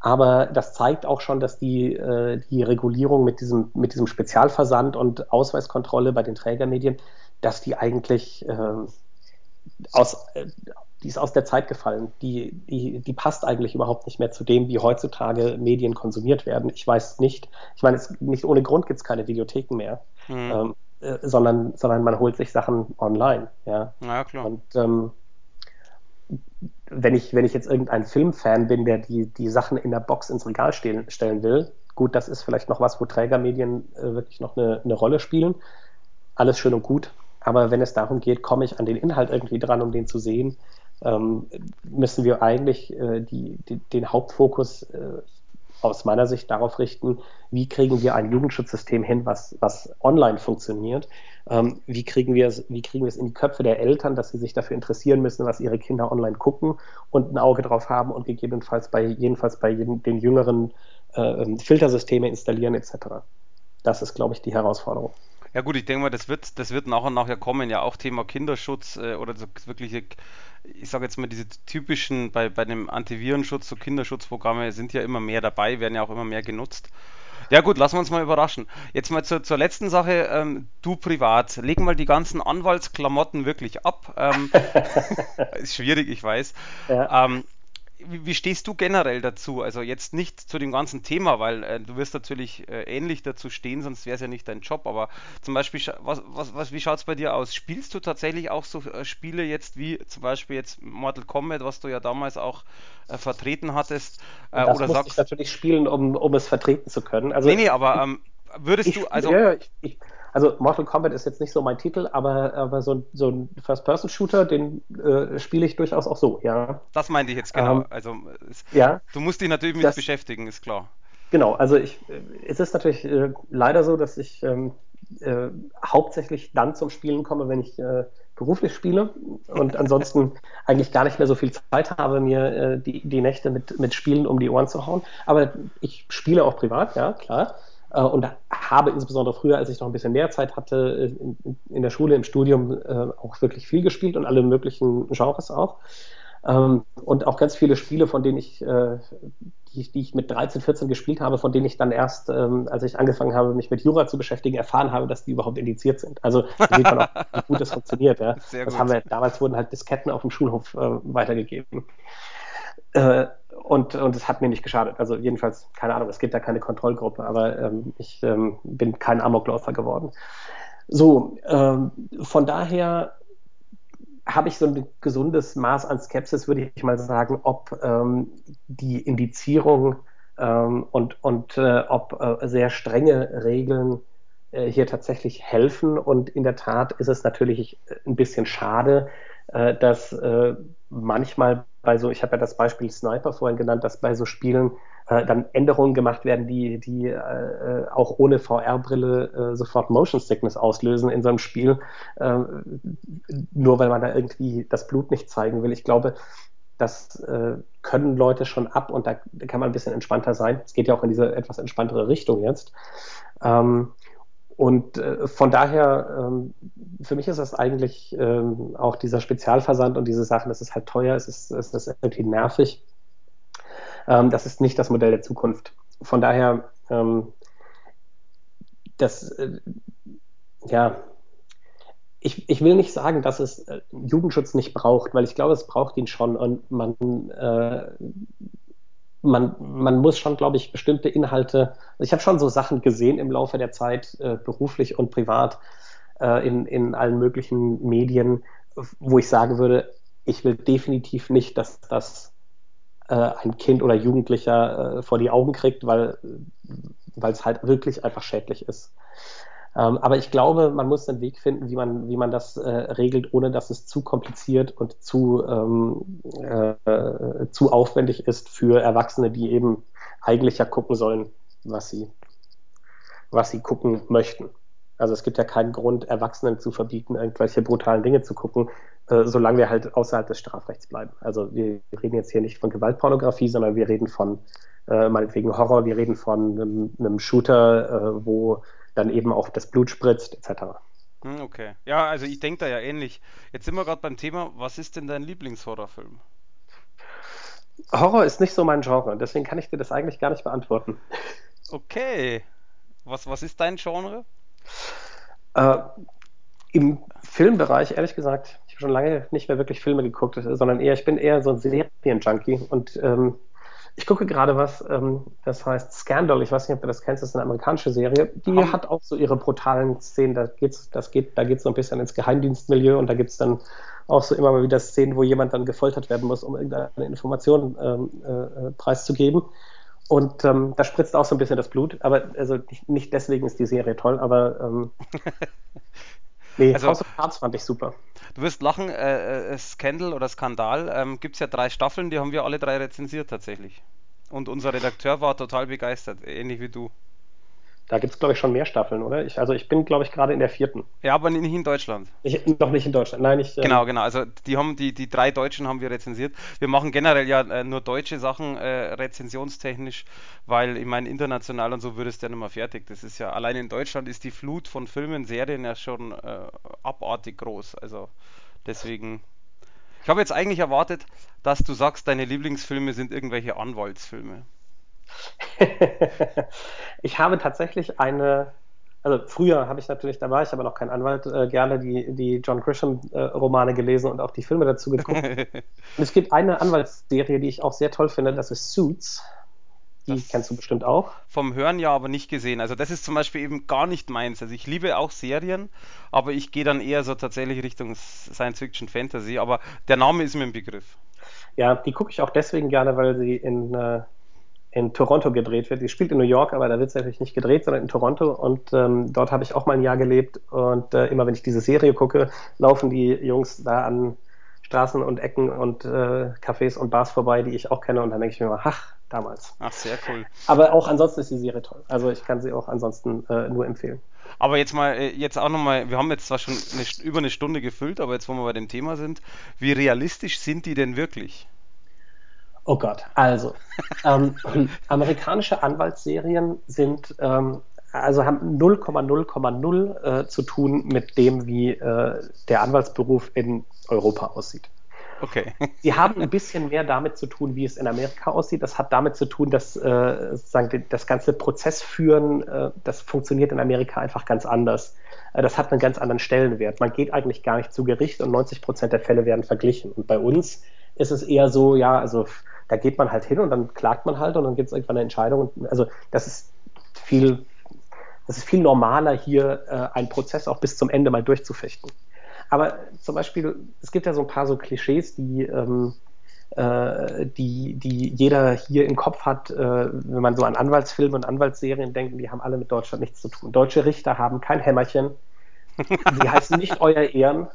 aber das zeigt auch schon, dass die, äh, die Regulierung mit diesem, mit diesem Spezialversand und Ausweiskontrolle bei den Trägermedien, dass die eigentlich äh, aus, äh, die ist aus der Zeit gefallen. Die, die, die passt eigentlich überhaupt nicht mehr zu dem, wie heutzutage Medien konsumiert werden. Ich weiß nicht, ich meine, es, nicht ohne Grund gibt es keine Videotheken mehr, mhm. ähm, äh, sondern, sondern man holt sich Sachen online. Ja, ja klar. Und ähm, wenn ich, wenn ich jetzt irgendein Filmfan bin, der die, die Sachen in der Box ins Regal stehen, stellen will, gut, das ist vielleicht noch was, wo Trägermedien äh, wirklich noch eine, eine Rolle spielen. Alles schön und gut. Aber wenn es darum geht, komme ich an den Inhalt irgendwie dran, um den zu sehen, ähm, müssen wir eigentlich äh, die, die, den Hauptfokus äh, aus meiner Sicht darauf richten, wie kriegen wir ein Jugendschutzsystem hin, was, was online funktioniert. Ähm, wie, kriegen wir es, wie kriegen wir es in die Köpfe der Eltern, dass sie sich dafür interessieren müssen, was ihre Kinder online gucken und ein Auge drauf haben und gegebenenfalls bei, jedenfalls bei den Jüngeren äh, Filtersysteme installieren etc. Das ist, glaube ich, die Herausforderung. Ja gut, ich denke mal, das wird, das wird nach und nach ja kommen, ja auch Thema Kinderschutz äh, oder so wirkliche ich sage jetzt mal, diese typischen, bei, bei dem Antivirenschutz, so Kinderschutzprogramme sind ja immer mehr dabei, werden ja auch immer mehr genutzt. Ja gut, lassen wir uns mal überraschen. Jetzt mal zur, zur letzten Sache, ähm, du privat, leg mal die ganzen Anwaltsklamotten wirklich ab. Ähm, ist schwierig, ich weiß. Ja. Ähm, wie, wie, stehst du generell dazu? Also jetzt nicht zu dem ganzen Thema, weil äh, du wirst natürlich äh, ähnlich dazu stehen, sonst wäre es ja nicht dein Job. Aber zum Beispiel, was, was, was, wie schaut es bei dir aus? Spielst du tatsächlich auch so äh, Spiele jetzt wie zum Beispiel jetzt Mortal Kombat, was du ja damals auch äh, vertreten hattest? Äh, das oder sagst ich natürlich spielen, um, um es vertreten zu können. Also, nee, nee, aber ähm, würdest ich, du, also. Ja, ich, ich, also Mortal Kombat ist jetzt nicht so mein Titel, aber, aber so, so ein First-Person-Shooter, den äh, spiele ich durchaus auch so, ja. Das meinte ich jetzt genau. Ähm, also es, ja, du musst dich natürlich mit das, beschäftigen, ist klar. Genau, also ich, äh, es ist natürlich äh, leider so, dass ich ähm, äh, hauptsächlich dann zum Spielen komme, wenn ich äh, beruflich spiele und ansonsten eigentlich gar nicht mehr so viel Zeit habe, mir äh, die, die Nächte mit, mit Spielen um die Ohren zu hauen. Aber ich spiele auch privat, ja, klar. Äh, und habe insbesondere früher, als ich noch ein bisschen mehr Zeit hatte, äh, in, in der Schule, im Studium äh, auch wirklich viel gespielt und alle möglichen Genres auch. Ähm, und auch ganz viele Spiele, von denen ich, die, die, ich mit 13, 14 gespielt habe, von denen ich dann erst, ähm, als ich angefangen habe, mich mit Jura zu beschäftigen, erfahren habe, dass die überhaupt indiziert sind. Also da sieht man auch, wie gut das funktioniert. Ja. Sehr das gut. haben wir, damals wurden halt Disketten auf dem Schulhof weitergegeben. Äh, und, und es hat mir nicht geschadet. Also jedenfalls, keine Ahnung, es gibt da keine Kontrollgruppe, aber ähm, ich ähm, bin kein Amokläufer geworden. So, ähm, von daher habe ich so ein gesundes Maß an Skepsis, würde ich mal sagen, ob ähm, die Indizierung ähm, und, und äh, ob äh, sehr strenge Regeln äh, hier tatsächlich helfen. Und in der Tat ist es natürlich ein bisschen schade, äh, dass äh, manchmal bei so, ich habe ja das Beispiel Sniper vorhin genannt, dass bei so Spielen äh, dann Änderungen gemacht werden, die, die äh, auch ohne VR-Brille äh, sofort Motion Sickness auslösen in so einem Spiel, äh, nur weil man da irgendwie das Blut nicht zeigen will. Ich glaube, das äh, können Leute schon ab und da, da kann man ein bisschen entspannter sein. Es geht ja auch in diese etwas entspanntere Richtung jetzt. Ähm, und äh, von daher, ähm, für mich ist das eigentlich ähm, auch dieser Spezialversand und diese Sachen, das ist halt teuer, es ist, es ist irgendwie nervig. Ähm, das ist nicht das Modell der Zukunft. Von daher, ähm, das, äh, ja, ich, ich will nicht sagen, dass es äh, Jugendschutz nicht braucht, weil ich glaube, es braucht ihn schon und man äh, man, man muss schon, glaube ich, bestimmte Inhalte, ich habe schon so Sachen gesehen im Laufe der Zeit, äh, beruflich und privat, äh, in, in allen möglichen Medien, wo ich sagen würde, ich will definitiv nicht, dass das äh, ein Kind oder Jugendlicher äh, vor die Augen kriegt, weil es halt wirklich einfach schädlich ist. Ähm, aber ich glaube, man muss einen Weg finden, wie man, wie man das äh, regelt, ohne dass es zu kompliziert und zu, ähm, äh, zu aufwendig ist für Erwachsene, die eben eigentlich ja gucken sollen, was sie, was sie gucken möchten. Also es gibt ja keinen Grund, Erwachsenen zu verbieten, irgendwelche brutalen Dinge zu gucken, äh, solange wir halt außerhalb des Strafrechts bleiben. Also wir reden jetzt hier nicht von Gewaltpornografie, sondern wir reden von äh, meinetwegen Horror, wir reden von einem, einem Shooter, äh, wo dann eben auch das Blut spritzt, etc. Hm, okay. Ja, also ich denke da ja ähnlich. Jetzt sind wir gerade beim Thema, was ist denn dein Lieblingshorrorfilm? Horror ist nicht so mein Genre, deswegen kann ich dir das eigentlich gar nicht beantworten. Okay. Was, was ist dein Genre? Äh, Im Filmbereich, ehrlich gesagt, ich habe schon lange nicht mehr wirklich Filme geguckt, sondern eher, ich bin eher so ein Serienjunkie und ähm, ich gucke gerade was, ähm, das heißt Scandal. Ich weiß nicht, ob du das kennst, das ist eine amerikanische Serie. Die um. hat auch so ihre brutalen Szenen. Da geht's, das geht, da geht's so ein bisschen ins Geheimdienstmilieu und da gibt's dann auch so immer mal wieder Szenen, wo jemand dann gefoltert werden muss, um irgendeine Information ähm, äh, preiszugeben. Und ähm, da spritzt auch so ein bisschen das Blut, aber also nicht, nicht deswegen ist die Serie toll, aber ähm, nee, also, House of Cards fand ich super. Du wirst lachen, äh, äh, Scandal oder Skandal, ähm, gibt es ja drei Staffeln, die haben wir alle drei rezensiert tatsächlich. Und unser Redakteur war total begeistert, ähnlich wie du. Da gibt es, glaube ich, schon mehr Staffeln, oder? Ich, also ich bin, glaube ich, gerade in der vierten. Ja, aber nicht in Deutschland. Ich, noch nicht in Deutschland, nein, ich. Ähm, genau, genau. Also die haben die, die drei Deutschen haben wir rezensiert. Wir machen generell ja äh, nur deutsche Sachen äh, rezensionstechnisch, weil ich meine, international und so würde es ja nicht mehr fertig. Das ist ja, allein in Deutschland ist die Flut von Filmen, Serien ja schon äh, abartig groß. Also deswegen. Ich habe jetzt eigentlich erwartet, dass du sagst, deine Lieblingsfilme sind irgendwelche Anwaltsfilme. ich habe tatsächlich eine, also früher habe ich natürlich, da war ich aber noch kein Anwalt, äh, gerne die, die John Grisham-Romane äh, gelesen und auch die Filme dazu geguckt. und es gibt eine Anwaltsserie, die ich auch sehr toll finde, das ist Suits. Die das kennst du bestimmt auch. Vom Hören ja, aber nicht gesehen. Also das ist zum Beispiel eben gar nicht meins. Also ich liebe auch Serien, aber ich gehe dann eher so tatsächlich Richtung Science Fiction Fantasy. Aber der Name ist mir ein Begriff. Ja, die gucke ich auch deswegen gerne, weil sie in äh, in Toronto gedreht wird. Die spielt in New York, aber da wird es natürlich nicht gedreht, sondern in Toronto. Und ähm, dort habe ich auch mal ein Jahr gelebt. Und äh, immer wenn ich diese Serie gucke, laufen die Jungs da an Straßen und Ecken und äh, Cafés und Bars vorbei, die ich auch kenne. Und dann denke ich mir immer, ach, damals. Ach, sehr cool. Aber auch ansonsten ist die Serie toll. Also ich kann sie auch ansonsten äh, nur empfehlen. Aber jetzt mal, äh, jetzt auch nochmal, wir haben jetzt zwar schon eine, über eine Stunde gefüllt, aber jetzt, wo wir bei dem Thema sind, wie realistisch sind die denn wirklich? Oh Gott, also ähm, amerikanische Anwaltsserien sind ähm, also haben 0,0,0 äh, zu tun mit dem, wie äh, der Anwaltsberuf in Europa aussieht. Okay. Sie haben ein bisschen mehr damit zu tun, wie es in Amerika aussieht. Das hat damit zu tun, dass äh, sozusagen das ganze Prozessführen, äh, das funktioniert in Amerika einfach ganz anders. Äh, das hat einen ganz anderen Stellenwert. Man geht eigentlich gar nicht zu Gericht und 90 Prozent der Fälle werden verglichen. Und bei uns ist es eher so, ja, also da geht man halt hin und dann klagt man halt und dann gibt es irgendwann eine Entscheidung. Also das ist viel, das ist viel normaler, hier äh, einen Prozess auch bis zum Ende mal durchzufechten. Aber zum Beispiel, es gibt ja so ein paar so Klischees, die, ähm, äh, die, die jeder hier im Kopf hat, äh, wenn man so an Anwaltsfilme und Anwaltsserien denkt, die haben alle mit Deutschland nichts zu tun. Deutsche Richter haben kein Hämmerchen, die heißen nicht Euer Ehren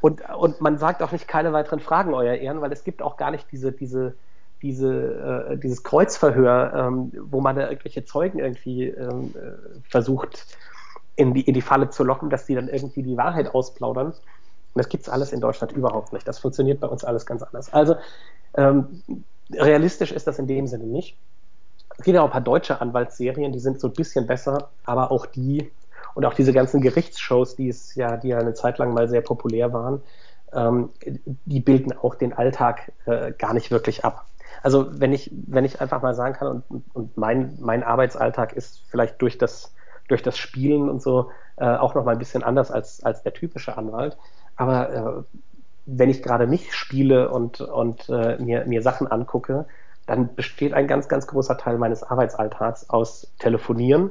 und, und man sagt auch nicht keine weiteren Fragen, Euer Ehren, weil es gibt auch gar nicht diese, diese, diese, äh, dieses Kreuzverhör, ähm, wo man da irgendwelche Zeugen irgendwie ähm, äh, versucht, in die, in die Falle zu locken, dass die dann irgendwie die Wahrheit ausplaudern. Und das gibt es alles in Deutschland überhaupt nicht. Das funktioniert bei uns alles ganz anders. Also ähm, realistisch ist das in dem Sinne nicht. Es gibt ja auch ein paar deutsche Anwaltsserien, die sind so ein bisschen besser, aber auch die und auch diese ganzen Gerichtsshows, die es ja, die ja eine Zeit lang mal sehr populär waren, ähm, die bilden auch den Alltag äh, gar nicht wirklich ab. Also wenn ich, wenn ich einfach mal sagen kann, und, und mein, mein Arbeitsalltag ist vielleicht durch das, durch das Spielen und so äh, auch noch mal ein bisschen anders als, als der typische Anwalt. Aber äh, wenn ich gerade nicht spiele und, und äh, mir, mir Sachen angucke, dann besteht ein ganz, ganz großer Teil meines Arbeitsalltags aus Telefonieren,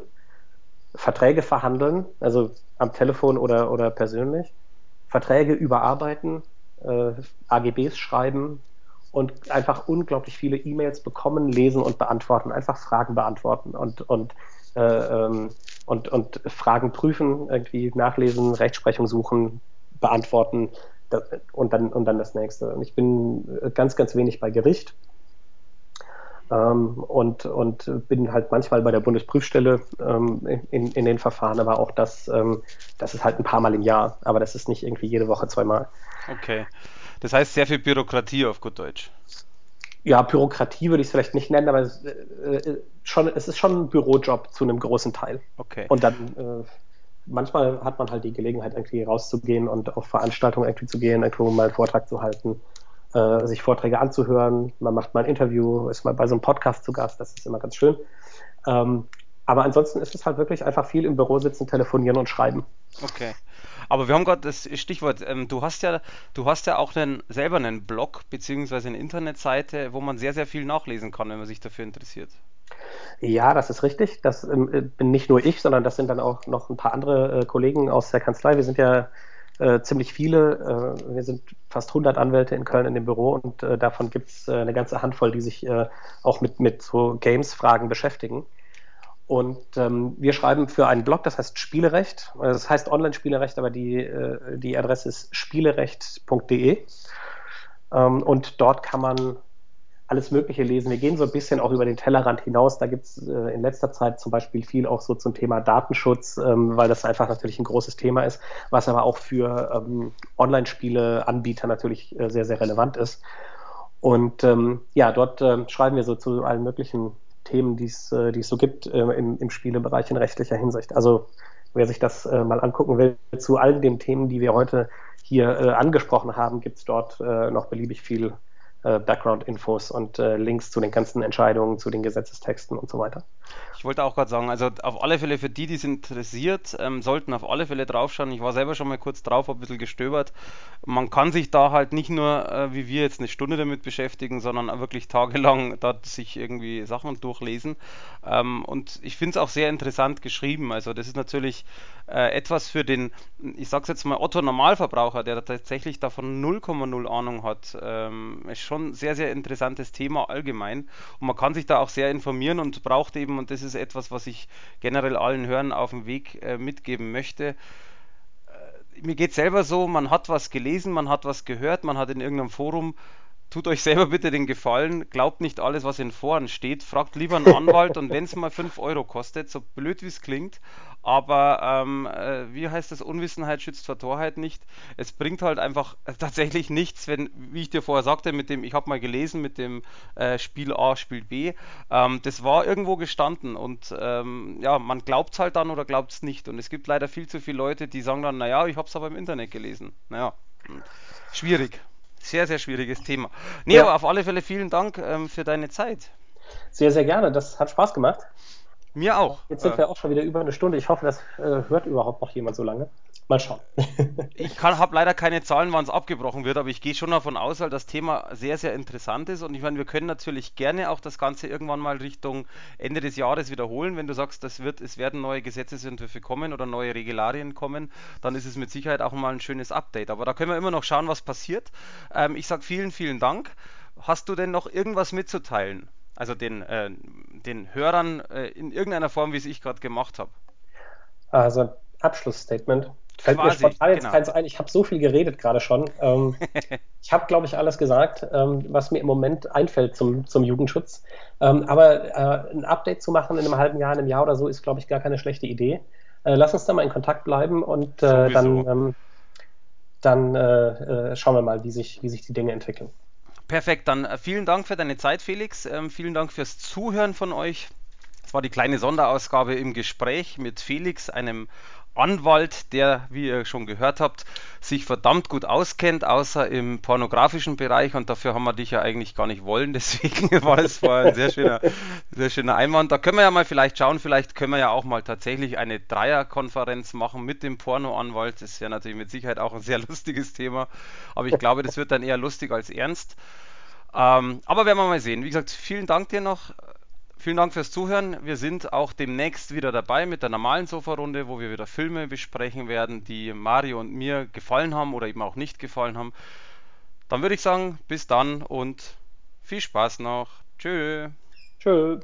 Verträge verhandeln, also am Telefon oder, oder persönlich, Verträge überarbeiten, äh, AGBs schreiben, und einfach unglaublich viele E-Mails bekommen, lesen und beantworten, einfach Fragen beantworten und, und äh, ähm, und, und Fragen prüfen, irgendwie nachlesen, Rechtsprechung suchen, beantworten das, und, dann, und dann das nächste. Ich bin ganz, ganz wenig bei Gericht. Ähm, und, und bin halt manchmal bei der Bundesprüfstelle ähm, in, in den Verfahren, aber auch das, ähm, das ist halt ein paar Mal im Jahr, aber das ist nicht irgendwie jede Woche zweimal. Okay. Das heißt sehr viel Bürokratie auf gut Deutsch. Ja, Bürokratie würde ich es vielleicht nicht nennen, aber es, äh, schon, es ist schon ein Bürojob zu einem großen Teil. Okay. Und dann äh, manchmal hat man halt die Gelegenheit, irgendwie rauszugehen und auf Veranstaltungen irgendwie zu gehen, irgendwo mal einen Vortrag zu halten äh, sich Vorträge anzuhören. Man macht mal ein Interview, ist mal bei so einem Podcast zu Gast, das ist immer ganz schön. Ähm, aber ansonsten ist es halt wirklich einfach viel im Büro sitzen, telefonieren und schreiben. Okay. Aber wir haben gerade das Stichwort, ähm, du hast ja, du hast ja auch einen, selber einen Blog beziehungsweise eine Internetseite, wo man sehr, sehr viel nachlesen kann, wenn man sich dafür interessiert. Ja, das ist richtig. Das ähm, bin nicht nur ich, sondern das sind dann auch noch ein paar andere äh, Kollegen aus der Kanzlei. Wir sind ja äh, ziemlich viele. Äh, wir sind fast 100 Anwälte in Köln in dem Büro und äh, davon gibt es äh, eine ganze Handvoll, die sich äh, auch mit, mit so Games-Fragen beschäftigen. Und ähm, wir schreiben für einen Blog, das heißt Spielerecht. Das heißt Online-Spielerecht, aber die, die Adresse ist spielerecht.de. Ähm, und dort kann man alles Mögliche lesen. Wir gehen so ein bisschen auch über den Tellerrand hinaus. Da gibt es äh, in letzter Zeit zum Beispiel viel auch so zum Thema Datenschutz, ähm, weil das einfach natürlich ein großes Thema ist, was aber auch für ähm, Online-Spiele-Anbieter natürlich äh, sehr, sehr relevant ist. Und ähm, ja, dort äh, schreiben wir so zu allen möglichen Themen, die es äh, so gibt äh, im, im Spielebereich in rechtlicher Hinsicht. Also wer sich das äh, mal angucken will, zu allen den Themen, die wir heute hier äh, angesprochen haben, gibt es dort äh, noch beliebig viel äh, Background-Infos und äh, Links zu den ganzen Entscheidungen, zu den Gesetzestexten und so weiter. Ich wollte auch gerade sagen, also auf alle Fälle für die, die es interessiert, ähm, sollten auf alle Fälle draufschauen. Ich war selber schon mal kurz drauf, habe ein bisschen gestöbert. Man kann sich da halt nicht nur, äh, wie wir jetzt eine Stunde damit beschäftigen, sondern wirklich tagelang da sich irgendwie Sachen durchlesen. Ähm, und ich finde es auch sehr interessant geschrieben. Also das ist natürlich äh, etwas für den, ich sag's jetzt mal, Otto Normalverbraucher, der tatsächlich davon 0,0 Ahnung hat. Ähm, ist schon ein sehr, sehr interessantes Thema allgemein. Und man kann sich da auch sehr informieren und braucht eben, und das ist etwas, was ich generell allen Hörern auf dem Weg äh, mitgeben möchte, äh, mir geht selber so, man hat was gelesen, man hat was gehört, man hat in irgendeinem Forum tut euch selber bitte den Gefallen, glaubt nicht alles, was in Foren steht, fragt lieber einen Anwalt und wenn es mal 5 Euro kostet, so blöd wie es klingt, aber ähm, äh, wie heißt das, Unwissenheit schützt vor Torheit nicht. Es bringt halt einfach tatsächlich nichts, wenn, wie ich dir vorher sagte, mit dem, ich habe mal gelesen, mit dem äh, Spiel A, Spiel B, ähm, das war irgendwo gestanden und ähm, ja, man glaubt es halt dann oder glaubt es nicht. Und es gibt leider viel zu viele Leute, die sagen dann, naja, ich habe es aber im Internet gelesen. Naja, schwierig. Sehr, sehr schwieriges Thema. Nee, ja. aber auf alle Fälle vielen Dank ähm, für deine Zeit. Sehr, sehr gerne. Das hat Spaß gemacht. Mir auch. Jetzt sind äh, wir auch schon wieder über eine Stunde. Ich hoffe, das äh, hört überhaupt noch jemand so lange. Mal schauen. ich habe leider keine Zahlen, wann es abgebrochen wird, aber ich gehe schon davon aus, weil das Thema sehr, sehr interessant ist. Und ich meine, wir können natürlich gerne auch das Ganze irgendwann mal Richtung Ende des Jahres wiederholen. Wenn du sagst, das wird, es werden neue Gesetzesentwürfe kommen oder neue Regularien kommen, dann ist es mit Sicherheit auch mal ein schönes Update. Aber da können wir immer noch schauen, was passiert. Ähm, ich sage vielen, vielen Dank. Hast du denn noch irgendwas mitzuteilen? Also den, äh, den Hörern äh, in irgendeiner Form, wie es ich gerade gemacht habe. Also Abschlussstatement. Fällt Quasi, mir spontan jetzt genau. keins ein. Ich habe so viel geredet gerade schon. Ähm, ich habe, glaube ich, alles gesagt, ähm, was mir im Moment einfällt zum, zum Jugendschutz. Ähm, aber äh, ein Update zu machen in einem halben Jahr, in einem Jahr oder so, ist, glaube ich, gar keine schlechte Idee. Äh, lass uns da mal in Kontakt bleiben und äh, dann, ähm, dann äh, äh, schauen wir mal, wie sich, wie sich die Dinge entwickeln. Perfekt, dann äh, vielen Dank für deine Zeit, Felix. Ähm, vielen Dank fürs Zuhören von euch. Das war die kleine Sonderausgabe im Gespräch mit Felix, einem Anwalt, der, wie ihr schon gehört habt, sich verdammt gut auskennt, außer im pornografischen Bereich. Und dafür haben wir dich ja eigentlich gar nicht wollen. Deswegen war es ein sehr schöner, sehr schöner Einwand. Da können wir ja mal vielleicht schauen. Vielleicht können wir ja auch mal tatsächlich eine Dreierkonferenz machen mit dem Pornoanwalt. Das ist ja natürlich mit Sicherheit auch ein sehr lustiges Thema. Aber ich glaube, das wird dann eher lustig als ernst. Ähm, aber werden wir mal sehen. Wie gesagt, vielen Dank dir noch Vielen Dank fürs Zuhören. Wir sind auch demnächst wieder dabei mit der normalen Sofa-Runde, wo wir wieder Filme besprechen werden, die Mario und mir gefallen haben oder eben auch nicht gefallen haben. Dann würde ich sagen, bis dann und viel Spaß noch. Tschö. Tschö.